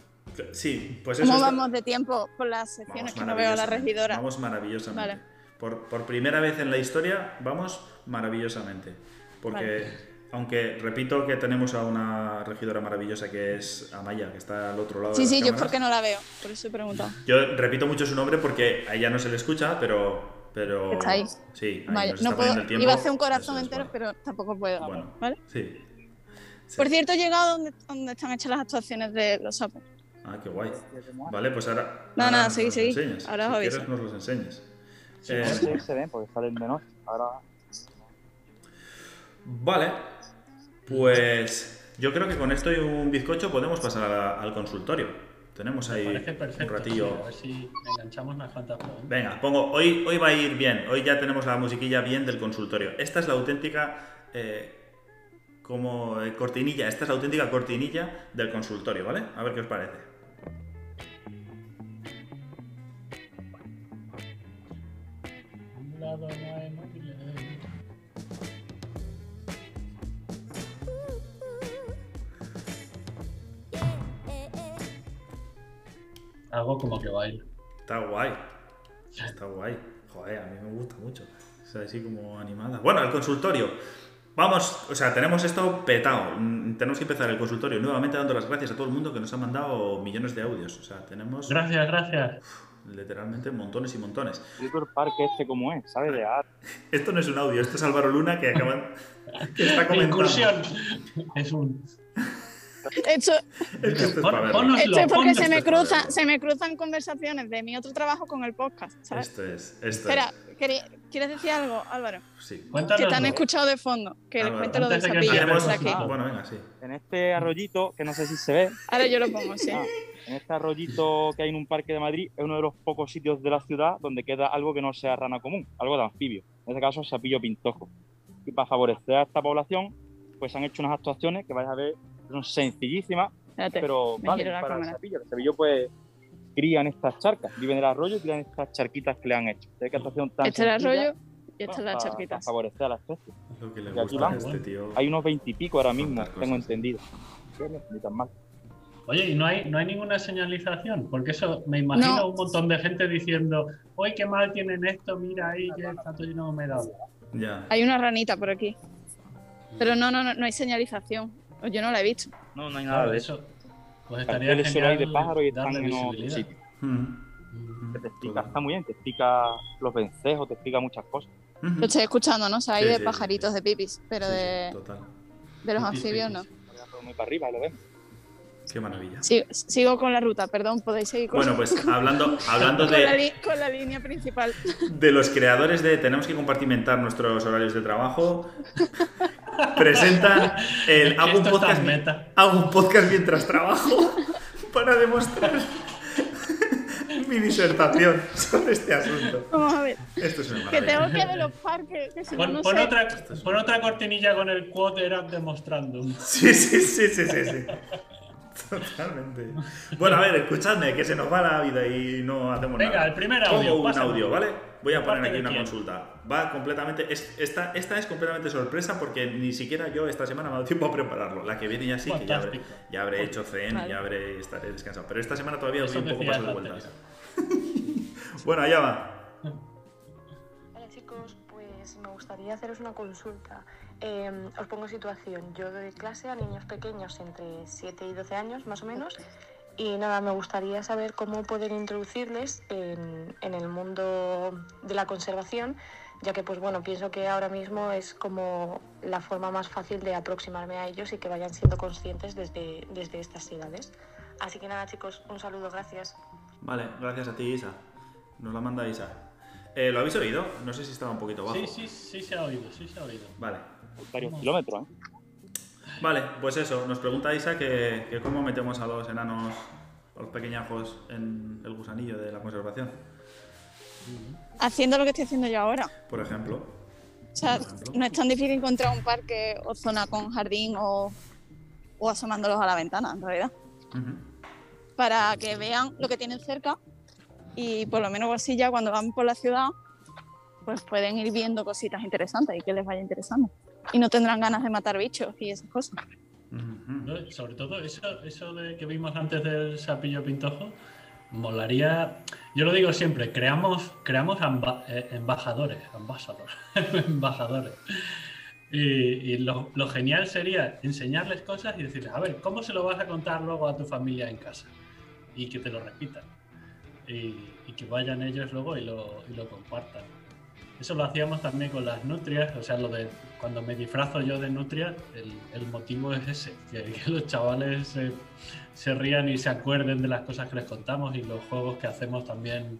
sí, pues eso ¿Cómo está- vamos de tiempo con las secciones Vamos que no veo a la regidora? Vamos maravillosamente. Vale. Por, por primera vez en la historia, vamos maravillosamente. Porque, aunque repito que tenemos a una regidora maravillosa que es Amaya, que está al otro lado Sí, de las sí, yo es cámaras. porque no la veo, por eso he preguntado. Yo repito mucho su nombre porque a ella no se le escucha, pero. pero Está ahí. Sí, ahí Vale, nos no está puedo, el tiempo. iba a hacer un corazón es, entero, bueno. pero tampoco puedo. Bueno, ¿vale? sí. Sí. Por cierto, he llegado donde, donde están hechas las actuaciones de los Open. Ah, qué guay. Vale, pues ahora. No, ahora nada, nos seguí, seguí. Ahora si os quieres, aviso. nos los enseñes. Sí, Eh, sí, se ven porque salen de noche. Ahora Vale, pues yo creo que con esto y un bizcocho podemos pasar a- al consultorio. Tenemos ahí un ratillo. sí, a ver si enganchamos cuantas preguntas. Venga, pongo, hoy, hoy va a ir bien, hoy ya tenemos la musiquilla bien del consultorio. Esta es la auténtica eh, como eh, cortinilla, esta es la auténtica cortinilla del consultorio, ¿vale? A ver qué os parece. Un lado Algo como que baila. Está guay, está guay. Joder, a mí me gusta mucho. Es así como animada. Bueno, el consultorio. Vamos, o sea, tenemos esto petado. Mm, Tenemos que empezar el consultorio nuevamente dando las gracias a todo el mundo que nos ha mandado millones de audios. O sea, tenemos Gracias, gracias. literalmente montones y montones. El parque este como es, ¿sabes? De arte. Esto no es un audio, esto es Álvaro Luna que acaban que está comentando. Incursión. Es un. Esto, Es que Pon- esto porque se me, verlo. se me cruzan conversaciones de mi otro trabajo con el podcast, ¿sabes? Esto es, esto Espera, es. ¿quieres decir algo, Álvaro? Sí. Que Cuéntanos. te han escuchado de fondo, que les Álvaro, cuente lo de que aquí. Ah. Bueno, venga, sí. En este arroyito, que no sé si se ve, Ahora yo lo pongo, sí. ah, en este arroyito que hay en un parque de Madrid, es uno de los pocos sitios de la ciudad donde queda algo que no sea rana común, algo de anfibio. En este caso, sapillo pintojo. Y para favorecer a esta población, pues han hecho unas actuaciones que vais a ver, que son sencillísimas, Espérate, pero me vale para el sapillo. El sapillo pues crían estas charcas, viven en el arroyo y crían estas charquitas que le han hecho. Que actuación tan Este es el arroyo y estas bueno, las charquitas. Para favorecer a la especie. Lo que le Y aquí gusta a vamos. este tío. Hay unos veintipico ahora mismo, tengo cosas. entendido. Ni tan mal. Oye, ¿y no hay, no hay ninguna señalización? Porque eso, me imagino No. un montón de gente diciendo, uy, qué mal tienen esto, mira ahí que está todo lleno de humedad. Ya. Hay una ranita por aquí. Pero no, no, no, no hay señalización. Yo no la he visto. No, no hay nada de eso. Pues estaría solo hay de genial pájaros y están darle en visibilidad. sitios. Mm. Que te explica, está muy bien, te explica los vencejos, te explica muchas cosas. Ujú. Lo estoy escuchando, ¿no? O sea, hay Sí, de sí, sí, pajaritos de pipis, pero Sí, sí, de, total. de los Sí, sí, anfibios sí, no. sí. Muy para arriba, lo vemos. Qué maravilla. Sigo, sigo con la ruta, perdón, podéis seguir con, Bueno, pues hablando, hablando con la, de, li- con la línea principal. de los creadores de Tenemos que compartimentar nuestros horarios de trabajo, presentan el hago un, podcast, meta. hago un podcast mientras trabajo para demostrar mi disertación sobre este asunto. Vamos a ver. Esto es una Que tengo que de los parques, que si no, Pon, no pon sé. otra, pon otra cortinilla con el quote era demostrando. Sí, sí, sí, sí, sí, sí. Totalmente. Bueno, a ver, escuchadme, que se nos va la vida y no hacemos Venga, nada. el primer audio, Pongo un audio, ¿vale? Voy a ¿De poner aquí una quién? consulta. Va completamente. Es, esta, esta es completamente sorpresa porque ni siquiera yo esta semana me ha dado tiempo a prepararlo. La que viene ya sí, que ya habré, ya habré hecho zen y Vale. ya habré estaré descansado. Pero esta semana todavía Eso doy un poco paso de vueltas. Bueno, allá va. Hola chicos, pues me gustaría haceros una consulta. Eh, os pongo situación. Yo doy clase a niños pequeños entre 7 y 12 años más o menos. Y nada, me gustaría saber cómo poder introducirles en, en el mundo de la conservación, ya que pues bueno, pienso que ahora mismo es como la forma más fácil de aproximarme a ellos y que vayan siendo conscientes desde, desde estas edades. Así que nada chicos, un saludo, gracias. Vale, gracias a ti, Isa. Nos la manda Isa. Eh, ¿Lo habéis oído? No sé si estaba un poquito bajo. Sí, sí, sí se ha oído, sí se ha oído. Vale. Varios kilómetros, ¿eh? Vale, pues eso, nos pregunta Isa que, que cómo metemos a los enanos, a los pequeñajos en el gusanillo de la conservación, Haciendo lo que estoy haciendo yo ahora. por ejemplo. O sea, Por ejemplo. no es tan difícil encontrar un parque o zona con jardín o, o asomándolos a la ventana, en realidad. Para que vean lo que tienen cerca y por lo menos así ya cuando van por la ciudad, pues pueden ir viendo cositas interesantes y que les vaya interesando. Y no tendrán ganas de matar bichos y esas cosas. Sobre todo eso, eso de que vimos antes del sapillo pintojo, molaría. Yo lo digo siempre, creamos, creamos amba- eh, embajadores, ambasadores, embajadores. Y, y lo, lo genial sería enseñarles cosas y decirles, a ver, ¿cómo se lo vas a contar luego a tu familia en casa? Y que te lo repitan. Y, y que vayan ellos luego y lo, y lo compartan. Eso lo hacíamos también con las nutrias, o sea, lo de cuando me disfrazo yo de nutria, el, motivo es ese, que, los chavales se, se rían y se acuerden de las cosas que les contamos y los juegos que hacemos también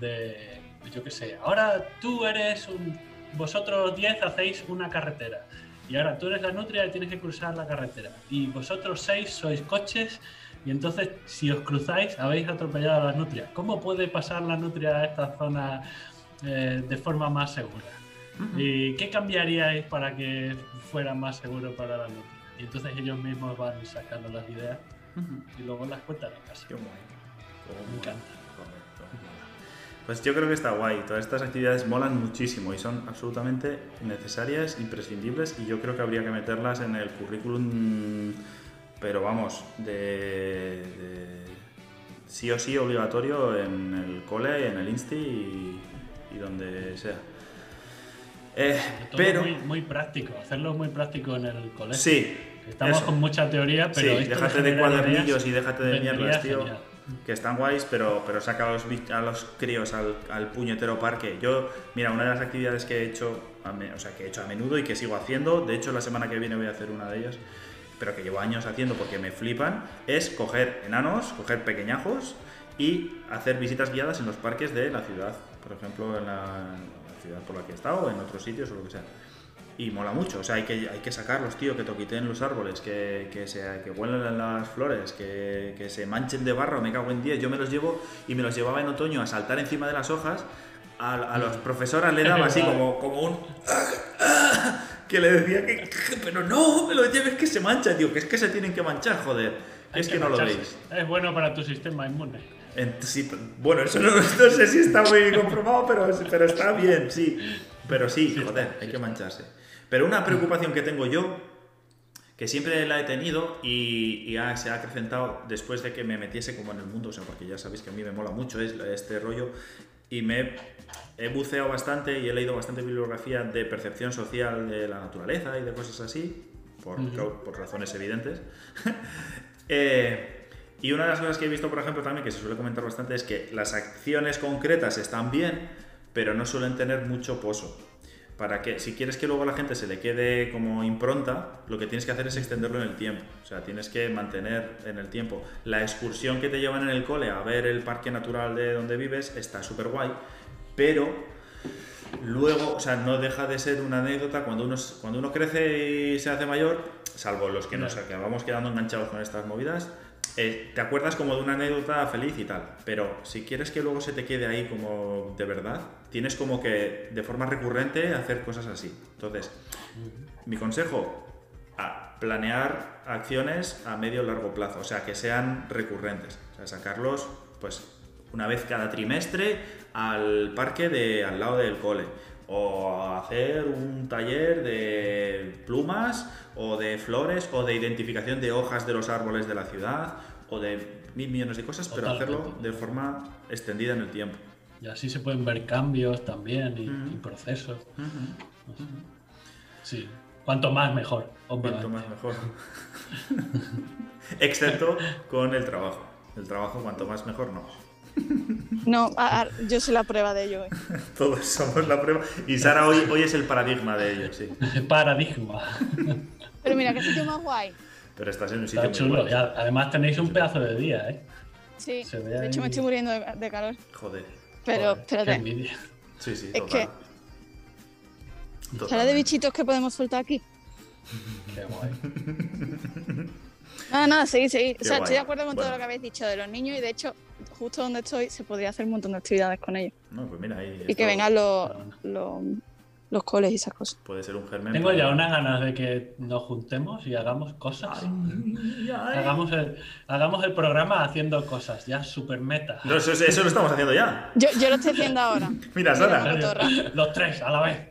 de, yo qué sé, ahora tú eres un, vosotros 10 hacéis una carretera y ahora tú eres la nutria y tienes que cruzar la carretera y vosotros 6 sois coches y entonces si os cruzáis habéis atropellado a las nutrias. ¿Cómo puede pasar la nutria a esta zona eh, de forma más segura? ¿Y qué cambiaríais para que fuera más seguro para la nutria? Y entonces ellos mismos van sacando las ideas y luego las cuentan en casa. Qué guay. Me encanta. Correcto. Pues yo creo que está guay. Todas estas actividades molan muchísimo y son absolutamente necesarias, imprescindibles y yo creo que habría que meterlas en el currículum, pero vamos, de, de sí o sí obligatorio en el cole, en el insti y, y donde sea. Eh, pero muy, muy práctico, hacerlo muy práctico en el colegio. sí, Estamos eso. con mucha teoría, pero sí, déjate de cuadernillos y déjate de mierdas, tío. genial. Que están guays, pero, pero saca a los, a los críos al, al puñetero parque. Yo, mira, una de las actividades que he hecho, o sea, que he hecho a menudo y que sigo haciendo, de hecho la semana que viene voy a hacer una de ellas, pero que llevo años haciendo porque me flipan, es coger enanos, coger pequeñajos y hacer visitas guiadas en los parques de la ciudad. Por ejemplo, en la, en la ciudad por la que he estado, en otros sitios o lo que sea. Y mola mucho, o sea, hay que, hay que sacarlos, tío, que toquiten los árboles, que, que, se, que huelen las flores, que, que se manchen de barro, me cago en 10. Yo me los llevo y me los llevaba en otoño a saltar encima de las hojas. A, a los profesoras le daba así como, como un... que le decía que, que- pero no, me los lleves que se manchan, tío, que es que se tienen que manchar, joder. Hay es que no lo veis. Es bueno para tu sistema inmune. Sí, bueno, eso no, no sé si está muy comprobado, pero, pero está bien, sí. Pero sí, joder, hay que mancharse. Pero una preocupación que tengo yo, que siempre la he tenido y, y ha- se ha acrecentado después de que me metiese como en el mundo, o sea, porque ya sabéis que a mí me mola mucho es este rollo y me he, buceado bastante y he leído bastante bibliografía de percepción social de la naturaleza y de cosas así, por, Ujú. por razones evidentes. Eh, y una de las cosas que he visto, por ejemplo, también que se suele comentar bastante es que las acciones concretas están bien, pero no suelen tener mucho pozo. Para que, si quieres que luego a la gente se le quede como impronta, lo que tienes que hacer es extenderlo en el tiempo. O sea, tienes que mantener en el tiempo. La excursión que te llevan en el cole a ver el parque natural de donde vives está súper guay, pero luego, o sea, no deja de ser una anécdota cuando uno, cuando uno crece y se hace mayor, salvo los que nos acabamos quedando enganchados con estas movidas, eh, te acuerdas como de una anécdota feliz y tal, pero si quieres que luego se te quede ahí como de verdad, tienes como que de forma recurrente hacer cosas así. Entonces, mi consejo, a planear acciones a medio o largo plazo, o sea, que sean recurrentes, o sea, sacarlos pues una vez cada trimestre al parque de al lado del cole o hacer un taller de plumas o de flores o de identificación de hojas de los árboles de la ciudad o de mil millones de cosas, pero hacerlo de forma extendida en el tiempo. Y así se pueden ver cambios también y procesos. Sí. Cuanto más mejor, obviamente. Cuanto más mejor. Excepto con el trabajo. El trabajo cuanto más mejor no. No, a- a- yo soy la prueba de ello. eh. Todos somos la prueba. Y Sara hoy, hoy es el paradigma de ello, sí. Paradigma. Pero mira, qué sitio más guay. Pero estás en un sitio Está muy chulo. guay. Y a- además tenéis un pedazo de día, ¿eh? Sí, de hecho me estoy muriendo de, de calor. Joder. Pero Joder, espérate. Sí, sí, Es total. ¿sale Totalmente. de bichitos que podemos soltar aquí? Qué guay. Nada, nada, seguí, seguí. Qué O sea, guay. estoy de acuerdo con todo lo que habéis dicho de los niños y de hecho, justo donde estoy se podría hacer un montón de actividades con ellos. No, pues mira, ahí. Y que vengan los, Bueno. los, los coles y esas cosas. Puede ser un germen. Tengo pero- ya unas ganas de que nos juntemos y hagamos cosas. Ay, ay. Hagamos el, hagamos el programa haciendo cosas, ya super meta. No, eso, eso lo estamos haciendo ya. Yo, yo lo estoy haciendo ahora. Mira, Sara. Mira. Los tres a la vez.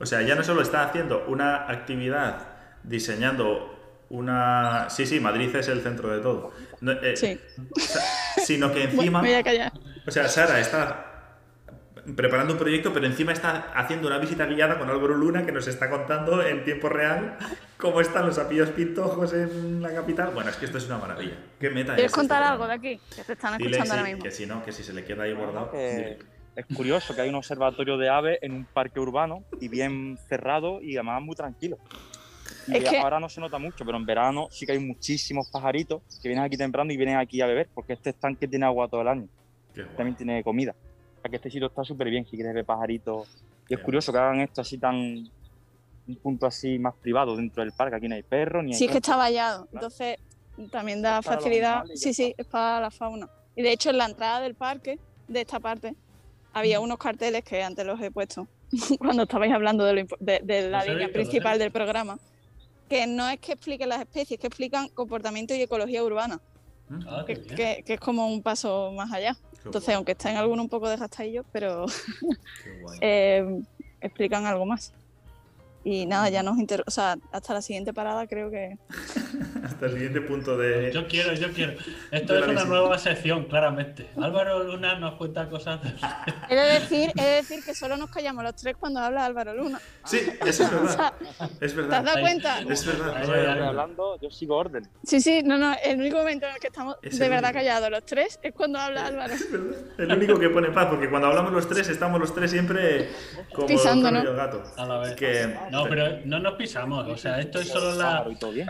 O sea, ya no solo está haciendo una actividad diseñando una. Sí, sí, Madrid es el centro de todo. No, eh, Sí. Sino que Me encima. voy a callar. O sea, Sara está preparando un proyecto, pero encima está haciendo una visita guiada con Álvaro Luna que nos está contando en tiempo real cómo están los apillos pintojos en la capital. Bueno, es que esto es una maravilla. ¿Qué meta ¿Quieres es contar algo de aquí? Que te están Dile escuchando sí, ahora mismo. que si no, que si se le queda ahí guardado. que es curioso que hay un observatorio de aves en un parque urbano y bien cerrado y además muy tranquilo. Y Es que- ahora no se nota mucho, pero en verano sí que hay muchísimos pajaritos que vienen aquí temprano y vienen aquí a beber, porque este estanque tiene agua todo el año, Qué guay. también tiene comida. O sea que este sitio está súper bien si quieres ver pajaritos. Y es Qué curioso que hagan esto así tan. un punto así más privado dentro del parque. Aquí no hay perros ni hay. Sí, es que está vallado. Entonces también da facilidad. Sí, sí, es para la fauna. Y de hecho en la entrada del parque, de esta parte, había unos carteles que antes los he puesto cuando estabais hablando de, lo de- de la línea visto, principal del programa. Que no es que expliquen las especies, es que explican comportamiento y ecología urbana, Mm, Ah, que, bien. que- que es como un paso más allá. qué Entonces, guay, aunque estén algunos un poco desgastadillos, pero eh, explican algo más. Y nada, ya nos inter... O sea, hasta la siguiente parada creo que... Hasta el siguiente punto de. Yo quiero, yo quiero. Esto es una visita. nueva sección, claramente. Álvaro Luna nos cuenta cosas de... He de decir, he de decir que solo nos callamos los tres cuando habla Álvaro Luna. Sí, eso es O verdad. sea, Es ¿te has verdad. dado Ahí. cuenta? Es verdad. No hablando, yo sigo órdenes. Sí, sí, no, no, el único momento en el que estamos Es de verdad único. callados los tres es cuando habla Álvaro. El único que pone paz, porque cuando hablamos los tres, estamos los tres siempre como ¿no? el gato. A la vez. Que- No, pero no nos pisamos. O sea, esto es solo la,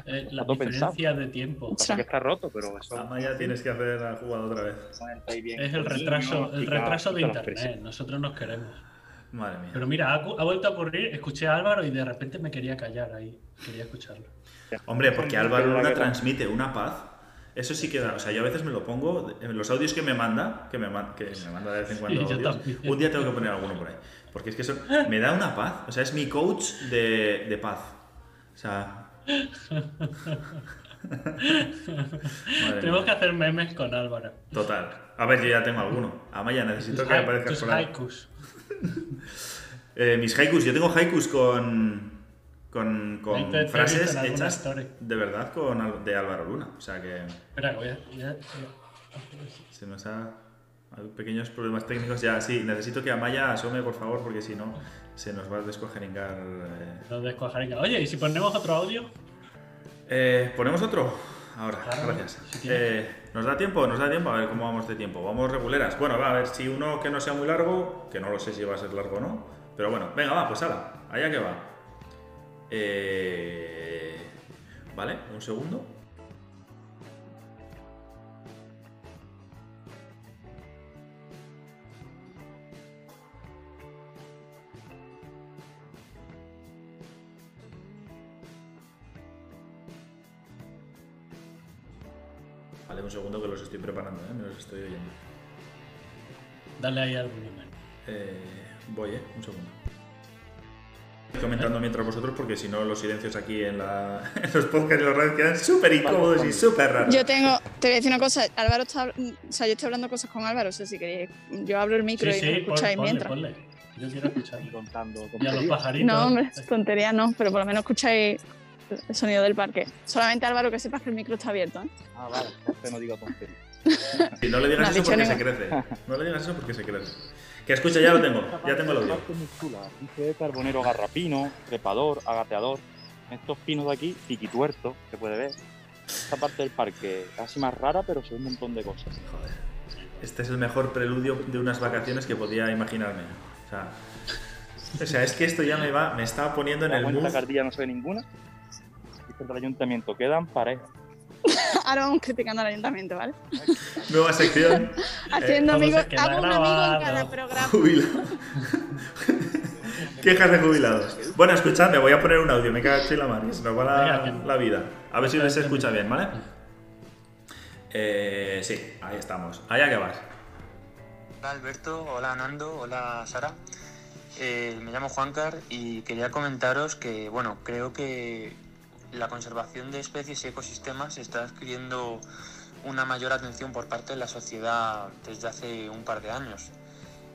eh, la diferencia de tiempo. Pasa que está roto, pero eso. Amaya tienes que hacer la jugada otra vez. Es el retraso, el retraso de internet. Nosotros nos queremos. Madre mía. Pero mira, ha, vuelto a ocurrir. Escuché a Álvaro y de repente me quería callar ahí. Quería escucharlo. Hombre, porque Álvaro Luna transmite una paz. Eso sí que da. O sea, yo a veces me lo pongo. En los audios que me manda, que me, man- que me manda de vez en cuando. audios, un día tengo que poner alguno por ahí. Porque es que eso me da una paz. O sea, es mi coach de, de paz. O sea. Tenemos que hacer memes con Álvaro. Total. A ver, yo ya tengo alguno. Amaya, necesito que aparezcas por ahí. haikus. Eh, mis haikus, yo tengo haikus con. con, con te- te frases hechas story. de verdad con, de Álvaro Luna. O sea que Espera, voy a. ya- se nos ha. Hay pequeños problemas técnicos. Ya, sí, necesito que Amaya asome, por favor, porque si no, se nos va a descuajeringar. eh. no. Oye, ¿y si ponemos otro audio? Eh, ¿Ponemos otro? Ahora, Claro, gracias. si. Eh, ¿Nos da tiempo? ¿Nos da tiempo? A ver cómo vamos de tiempo. Vamos reguleras. Bueno, va a ver si uno que no sea muy largo, que no lo sé si va a ser largo o no. Pero bueno, venga, va, pues ala, allá que va. Eh, Vale, un segundo. Vale, un segundo que los estoy preparando, ¿eh? me los estoy oyendo. Dale ahí al volumen. Eh, voy, ¿eh? Un segundo. Estoy comentando mientras vosotros porque si no los silencios aquí en, la, en los podcasts y los radios quedan súper incómodos y súper raros. Yo tengo, te voy a decir una cosa, Álvaro está, o sea, yo estoy hablando cosas con Álvaro, o sea, si queréis, yo abro el micro Sí, y sí, escucháis ponle, mientras. ponle. Yo quiero escuchar. Y contando Y a los pajaritos. No, hombre, tontería no, pero por lo menos escucháis el sonido del parque. Solamente Álvaro que sepas que el micro está abierto. ¿eh? Ah, vale, entonces no digo tonterías. Y no le digas No eso porque se crece. No le digas eso porque se crece. Que escucha, ya lo tengo. Ya tengo el audio. Dice carbonero garrapino, trepador, agateador. Estos pinos de aquí, piquituerto, se puede ver. Esta parte del parque casi más rara, pero son un montón de cosas. Joder. Este es el mejor preludio de unas vacaciones que podía imaginarme. O sea, o sea, es que esto ya me va, me estaba poniendo en La el mood. cardilla no se ve ninguna. Dice el ayuntamiento, quedan parejas. Ahora vamos criticando al ayuntamiento, ¿vale? Nueva sección. Haciendo se amigos, hago un amigo en cada programa. Jubilado. Quejas de jubilados. Bueno, escuchadme, voy a poner un audio. Me cago en la mar, se nos va la, la vida. A ver si se escucha bien, ¿vale? Eh, sí, ahí estamos. Allá que vas. Hola Alberto, hola Nando, hola Sara. Eh, me llamo Juancar y quería comentaros que, bueno, creo que la conservación de especies y ecosistemas está adquiriendo una mayor atención por parte de la sociedad desde hace un par de años.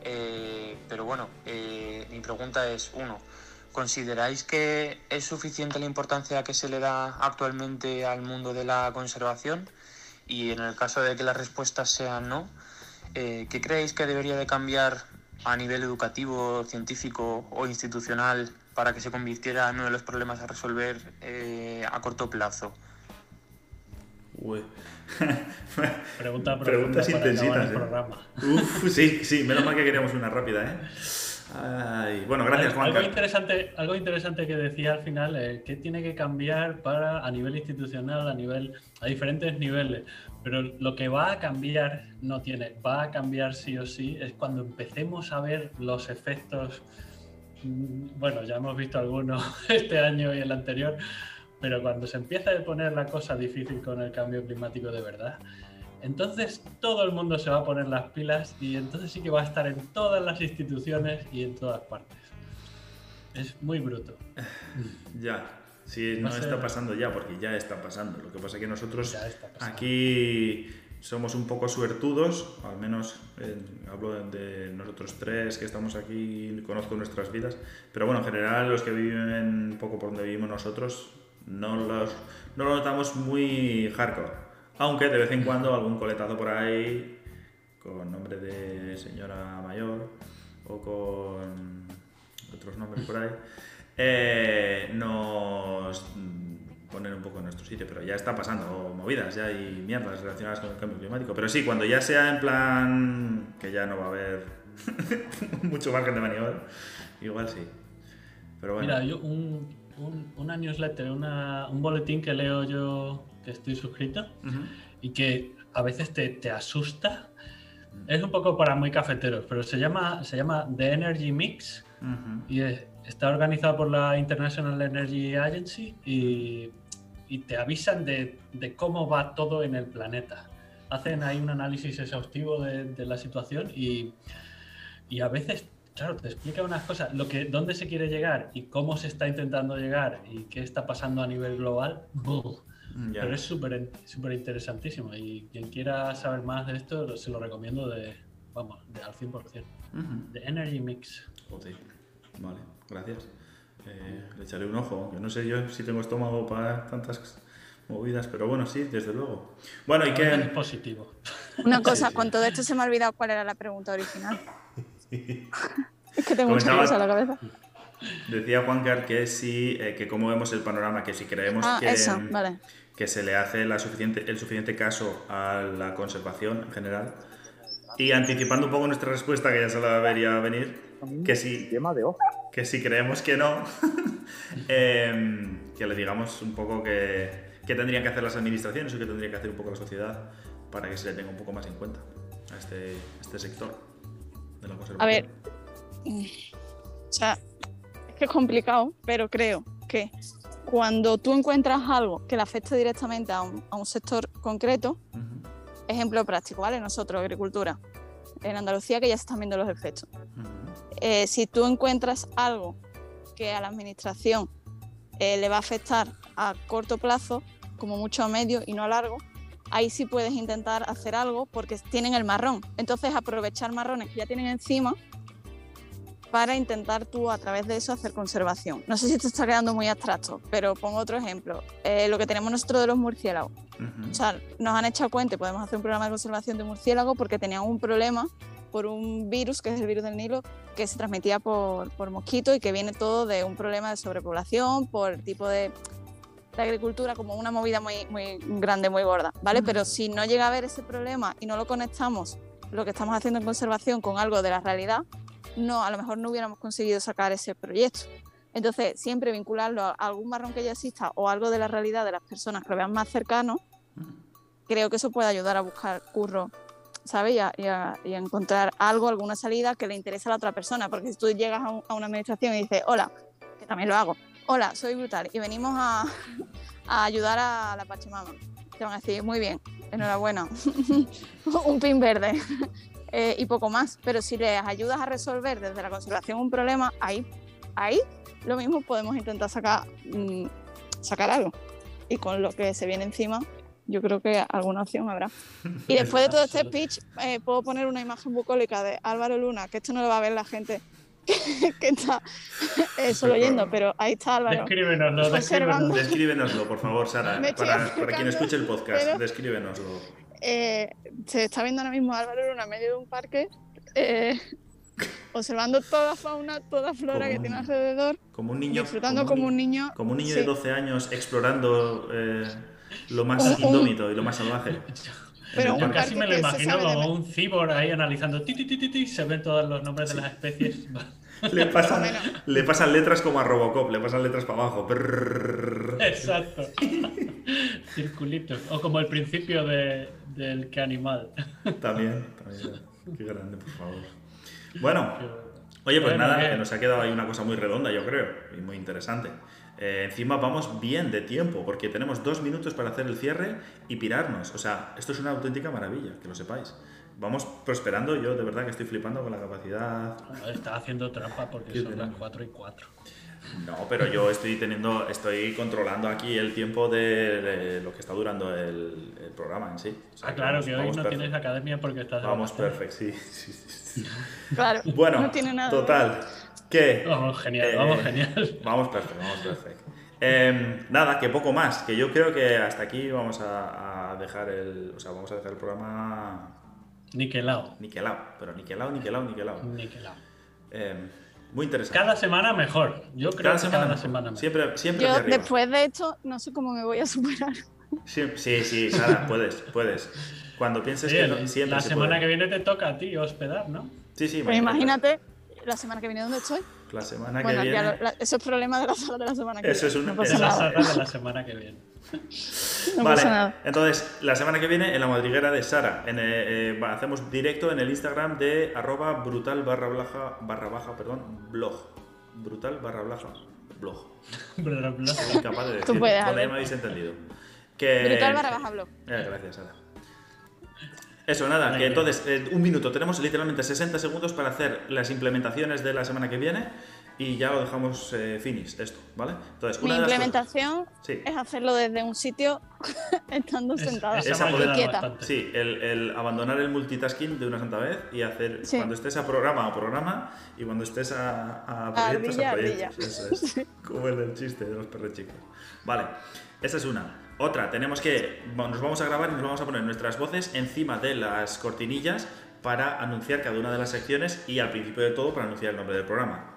Eh, pero bueno, eh, mi pregunta es, uno, ¿consideráis que es suficiente la importancia que se le da actualmente al mundo de la conservación? Y en el caso de que las respuestas sean no, eh, ¿qué creéis que debería de cambiar a nivel educativo, científico o institucional para que se convirtiera en uno de los problemas a resolver eh, a corto plazo? Uy. Pregunta Preguntas intensitas, ¿eh? Uf, sí, sí, menos mal que queríamos una rápida, ¿eh? Ay, bueno, gracias, algo, Juanca. interesante, algo interesante que decía al final, eh, ¿qué tiene que cambiar para a nivel institucional, a nivel, a diferentes niveles? Pero lo que va a cambiar no tiene, va a cambiar sí o sí, es cuando empecemos a ver los efectos. mm, Bueno, ya hemos visto algunos este año y el anterior, pero cuando se empieza a poner la cosa difícil con el cambio climático de verdad, entonces todo el mundo se va a poner las pilas y entonces sí que va a estar en todas las instituciones y en todas partes. Es muy bruto. Ya, sí, no está pasando ya, porque ya está pasando. Lo que pasa es que nosotros aquí somos un poco suertudos, al menos en- hablo de nosotros tres que estamos aquí, conozco nuestras vidas, pero bueno, en general los que viven un poco por donde vivimos nosotros no, los, no lo notamos muy hardcore. Aunque de vez en cuando algún coletazo por ahí con nombre de señora mayor o con otros nombres por ahí, eh, nos ponen un poco en nuestro sitio, pero ya está pasando movidas, ya hay mierdas relacionadas con el cambio climático. Pero sí, cuando ya sea en plan que ya no va a haber mucho margen de maniobra, igual sí. Mira, yo un, un- una newsletter, una- un boletín que leo yo, que estoy suscrito, Ujú. y que a veces te, te asusta. Es un poco para muy cafeteros, pero se llama, se llama The Energy Mix Ujú. y es- está organizado por la International Energy Agency y, y te avisan de, de cómo va todo en el planeta. Hacen ahí un análisis exhaustivo de, de la situación y, y a veces, claro, te explica unas cosas, lo que, dónde se quiere llegar y cómo se está intentando llegar y qué está pasando a nivel global. ¡buh! Ya. Pero es súper súper interesantísimo y quien quiera saber más de esto se lo recomiendo de, vamos, de al 100%. Ujú. De Energy Mix. Joder. Vale, gracias. Eh, le echaré un ojo, que no sé yo si tengo estómago para tantas movidas, pero bueno, sí, desde luego. Bueno, y Es que... positivo. Una cosa, sí. con todo esto se me ha olvidado cuál era la pregunta original. Es que tengo muchas cosas en la cabeza. Decía Juancar que si, eh, que cómo vemos el panorama, que si creemos Ah, que, eso, vale. Que se le hace la suficiente, el suficiente caso a la conservación en general. Y anticipando un poco nuestra respuesta, que ya se la vería venir, que si, que si creemos que no, em, que le digamos un poco que, que tendrían que hacer las administraciones o que tendría que hacer un poco la sociedad para que se le tenga un poco más en cuenta a este, este sector de la conservación. A ver, o sea, es que es complicado, pero creo que cuando tú encuentras algo que le afecte directamente a un, a un sector concreto, ejemplo práctico, ¿vale? Nosotros, agricultura, en Andalucía que ya se están viendo los efectos. Eh, si tú encuentras algo que a la administración eh, le va a afectar a corto plazo, como mucho a medio y no a largo, ahí sí puedes intentar hacer algo porque tienen el marrón. Entonces aprovechar marrones que ya tienen encima para intentar tú a través de eso hacer conservación. No sé si te está quedando muy abstracto, pero pongo otro ejemplo. Eh, lo que tenemos nosotros de los murciélagos. O sea, nos han echado cuenta podemos hacer un programa de conservación de murciélagos porque tenían un problema por un virus, que es el virus del Nilo, que se transmitía por, por mosquito y que viene todo de un problema de sobrepoblación, por tipo de, de agricultura, como una movida muy, muy grande, muy gorda, ¿vale? Pero si no llega a haber ese problema y no lo conectamos, lo que estamos haciendo en conservación, con algo de la realidad, no, a lo mejor no hubiéramos conseguido sacar ese proyecto. Entonces, siempre vincularlo a algún marrón que ya exista o algo de la realidad de las personas que lo vean más cercano, creo que eso puede ayudar a buscar curro, ¿sabes? Y a, y a- y a encontrar algo, alguna salida que le interese a la otra persona. Porque si tú llegas a, un- a una administración y dices, hola, que también lo hago, hola, soy brutal y venimos a, a ayudar a la Pachamama, te van a decir, muy bien, enhorabuena, un pin verde. Eh, y poco más, pero si les ayudas a resolver desde la conservación un problema, ahí, ahí lo mismo podemos intentar sacar, mm, sacar algo. Y con lo que se viene encima, yo creo que alguna opción habrá. Y después de todo este speech, eh, puedo poner una imagen bucólica de Álvaro Luna, que esto no lo va a ver la gente que está eh, solo oyendo, pero ahí está Álvaro. Descríbenoslo, descríbenoslo. Descríbenoslo, por favor, Sara, para, para quien escuche el podcast, pero- descríbenoslo. Eh, se está viendo ahora mismo a Álvaro en medio de un parque, eh, observando toda fauna, toda flora Como que un- tiene alrededor, Como un niño. disfrutando como un ni- niño. Como un niño Sí. de 12 años explorando eh, lo más Un- un- indómito y lo más salvaje. Pero Yo casi me lo imagino como un cyborg ahí analizando ti, ti, ti, ti, ti, se ven todos los nombres de las especies. Le pasan, le pasan letras como a Robocop, le pasan letras para abajo. Exacto. Circulitos. O como el principio de, del que animal. También, también. Qué grande, por favor. Bueno, oye, pues Bueno, nada, bien. que nos ha quedado ahí una cosa muy redonda, yo creo, y muy interesante. Eh, encima vamos bien de tiempo, porque tenemos dos minutos para hacer el cierre y pirarnos. O sea, esto es una auténtica maravilla, que lo sepáis. Vamos prosperando, yo de verdad que estoy flipando con la capacidad Está haciendo trampa porque son las 4 y 4. No, pero yo estoy teniendo, estoy controlando aquí el tiempo de, de lo que está durando el, el programa en sí. O sea, Ah, claro, vamos- que hoy vamos no perfect. tienes academia porque estás de Vamos vacaciones. perfect, sí, sí, sí, sí. Claro, Bueno, no tiene nada. total. ¿Qué? Vamos, genial, Eh, vamos, genial. Vamos perfecto, vamos perfecto. Em, nada, que poco más, que yo creo que hasta aquí vamos a, a dejar el, o sea, vamos a dejar el programa Niquelao. niquelado, pero niquelado, niquelado, niquelado. Niquelao. Em, muy interesante. Cada semana mejor. Yo creo Cada que semana, cada semana mejor. Siempre, siempre Yo después de esto no sé cómo me voy a superar. Sí, sí, sí, Sara, puedes, puedes. Cuando pienses Sí, que no, siempre la se semana puede. que viene te toca a ti hospedar, ¿no? Sí, sí, Pues imagínate. la semana que viene dónde estoy. La semana Bueno, que ya viene. lo- la- eso es problema de la sala de la semana que Eso viene. es un- no pasa Es la saga de la semana que viene. No vale, pasa nada. entonces, la semana que viene en la madriguera de Sara, en, eh, eh, hacemos directo en el Instagram de arroba brutal barra baja, barra baja, perdón, blog. Brutal barra baja, blog. Incapaz de decirlo. puedes, Bueno, ya Albert. me habéis entendido. Que... Brutal barra baja blog. Eh, gracias, Sara. Eso, nada, que entonces, eh, un minuto, tenemos literalmente 60 segundos para hacer las implementaciones de la semana que viene. Y ya lo dejamos eh, finish esto, ¿vale? Entonces, Mi una las cosas- implementación Sí. es hacerlo desde un sitio estando Es- sentada puede- ayuda quieta. Sí, el, el abandonar el multitasking de una santa vez y hacer Sí. cuando estés a programa a programa y cuando estés a, a proyectos a proyectos. Eso es. Como el del chiste de los perros chicos. Vale, esa es una. Otra, tenemos que. Nos vamos a grabar y nos vamos a poner nuestras voces encima de las cortinillas para anunciar cada una de las secciones y al principio de todo para anunciar el nombre del programa.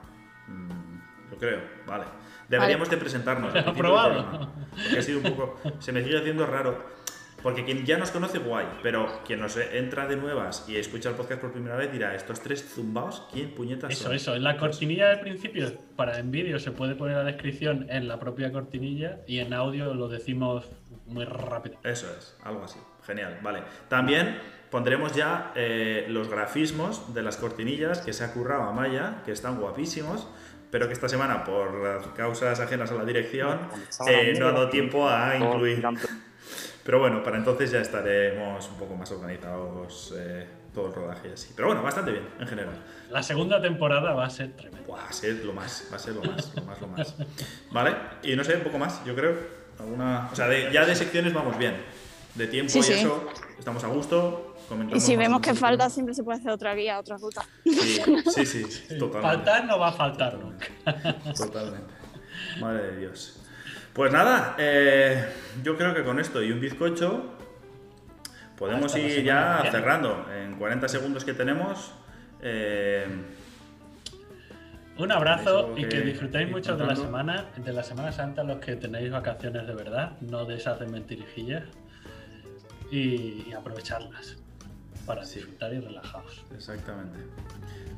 Mm, Yo creo, vale. Deberíamos de presentarnos. al Aprobado. Porque ha sido un poco. Se me sigue haciendo raro. Porque quien ya nos conoce, guay. Pero quien nos entra de nuevas y escucha el podcast por primera vez dirá: Estos tres zumbaos, ¿quién puñetas Eso, son? eso. En la cortinilla del principio, para en vídeo se puede poner la descripción en la propia cortinilla y en audio lo decimos muy rápido. Eso es, algo así. Genial, vale. También pondremos ya eh, los grafismos de las cortinillas que se ha currado a Maya, que están guapísimos, pero que esta semana, por las causas ajenas a la dirección, eh, no ha dado tiempo a incluir. Pero bueno, para entonces ya estaremos un poco más organizados eh, todo el rodaje y así. Pero bueno, bastante bien en general. La segunda temporada va a ser tremenda. Va a ser lo más, va a ser lo más, lo más, lo más. ¿Vale? Y no sé, un poco más, yo creo. Alguna... O sea, de- ya de secciones vamos bien. De tiempo Sí, y sí. eso, estamos a gusto. Y si vemos que falta, siempre se puede hacer otra guía, otra ruta. Sí, sí, sí, totalmente. Faltar no va a faltar nunca. Totalmente. Madre de Dios. Pues nada, eh, yo creo que con esto y un bizcocho podemos Hasta ir ya cerrando. En 40 segundos que tenemos. eh, Un abrazo y que disfrutéis mucho de la semana, de la Semana Santa, los que tenéis vacaciones de verdad, no de esas de mentirijillas, y, y aprovecharlas para Sí. disfrutar y relajaos. Exactamente.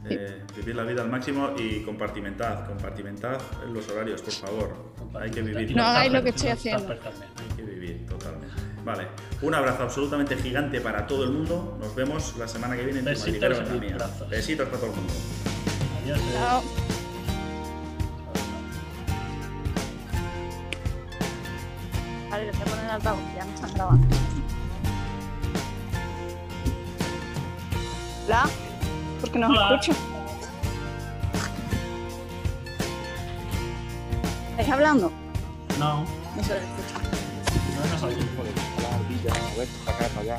Eh, vivir la vida al máximo y compartimentad, compartimentad los horarios, por favor. Hay que Y vivir. No hagáis lo que estoy haciendo. Hay que vivir, totalmente. Vale. Un abrazo absolutamente gigante para todo el mundo. Nos vemos la semana que viene en tu Besitos o en la mía. Besitos para todo el mundo. Adiós. Chao. Vale, le voy a poner el altavoz, ya me están grabando. Hola, porque no Hola. me escucho. ¿Estáis hablando? No, No se escucha. no oye. La ardilla, a ver, para acá, para allá.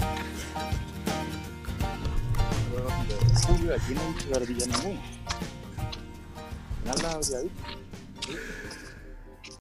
Uy, aquí no he visto ardilla ninguna. Al final la habría visto.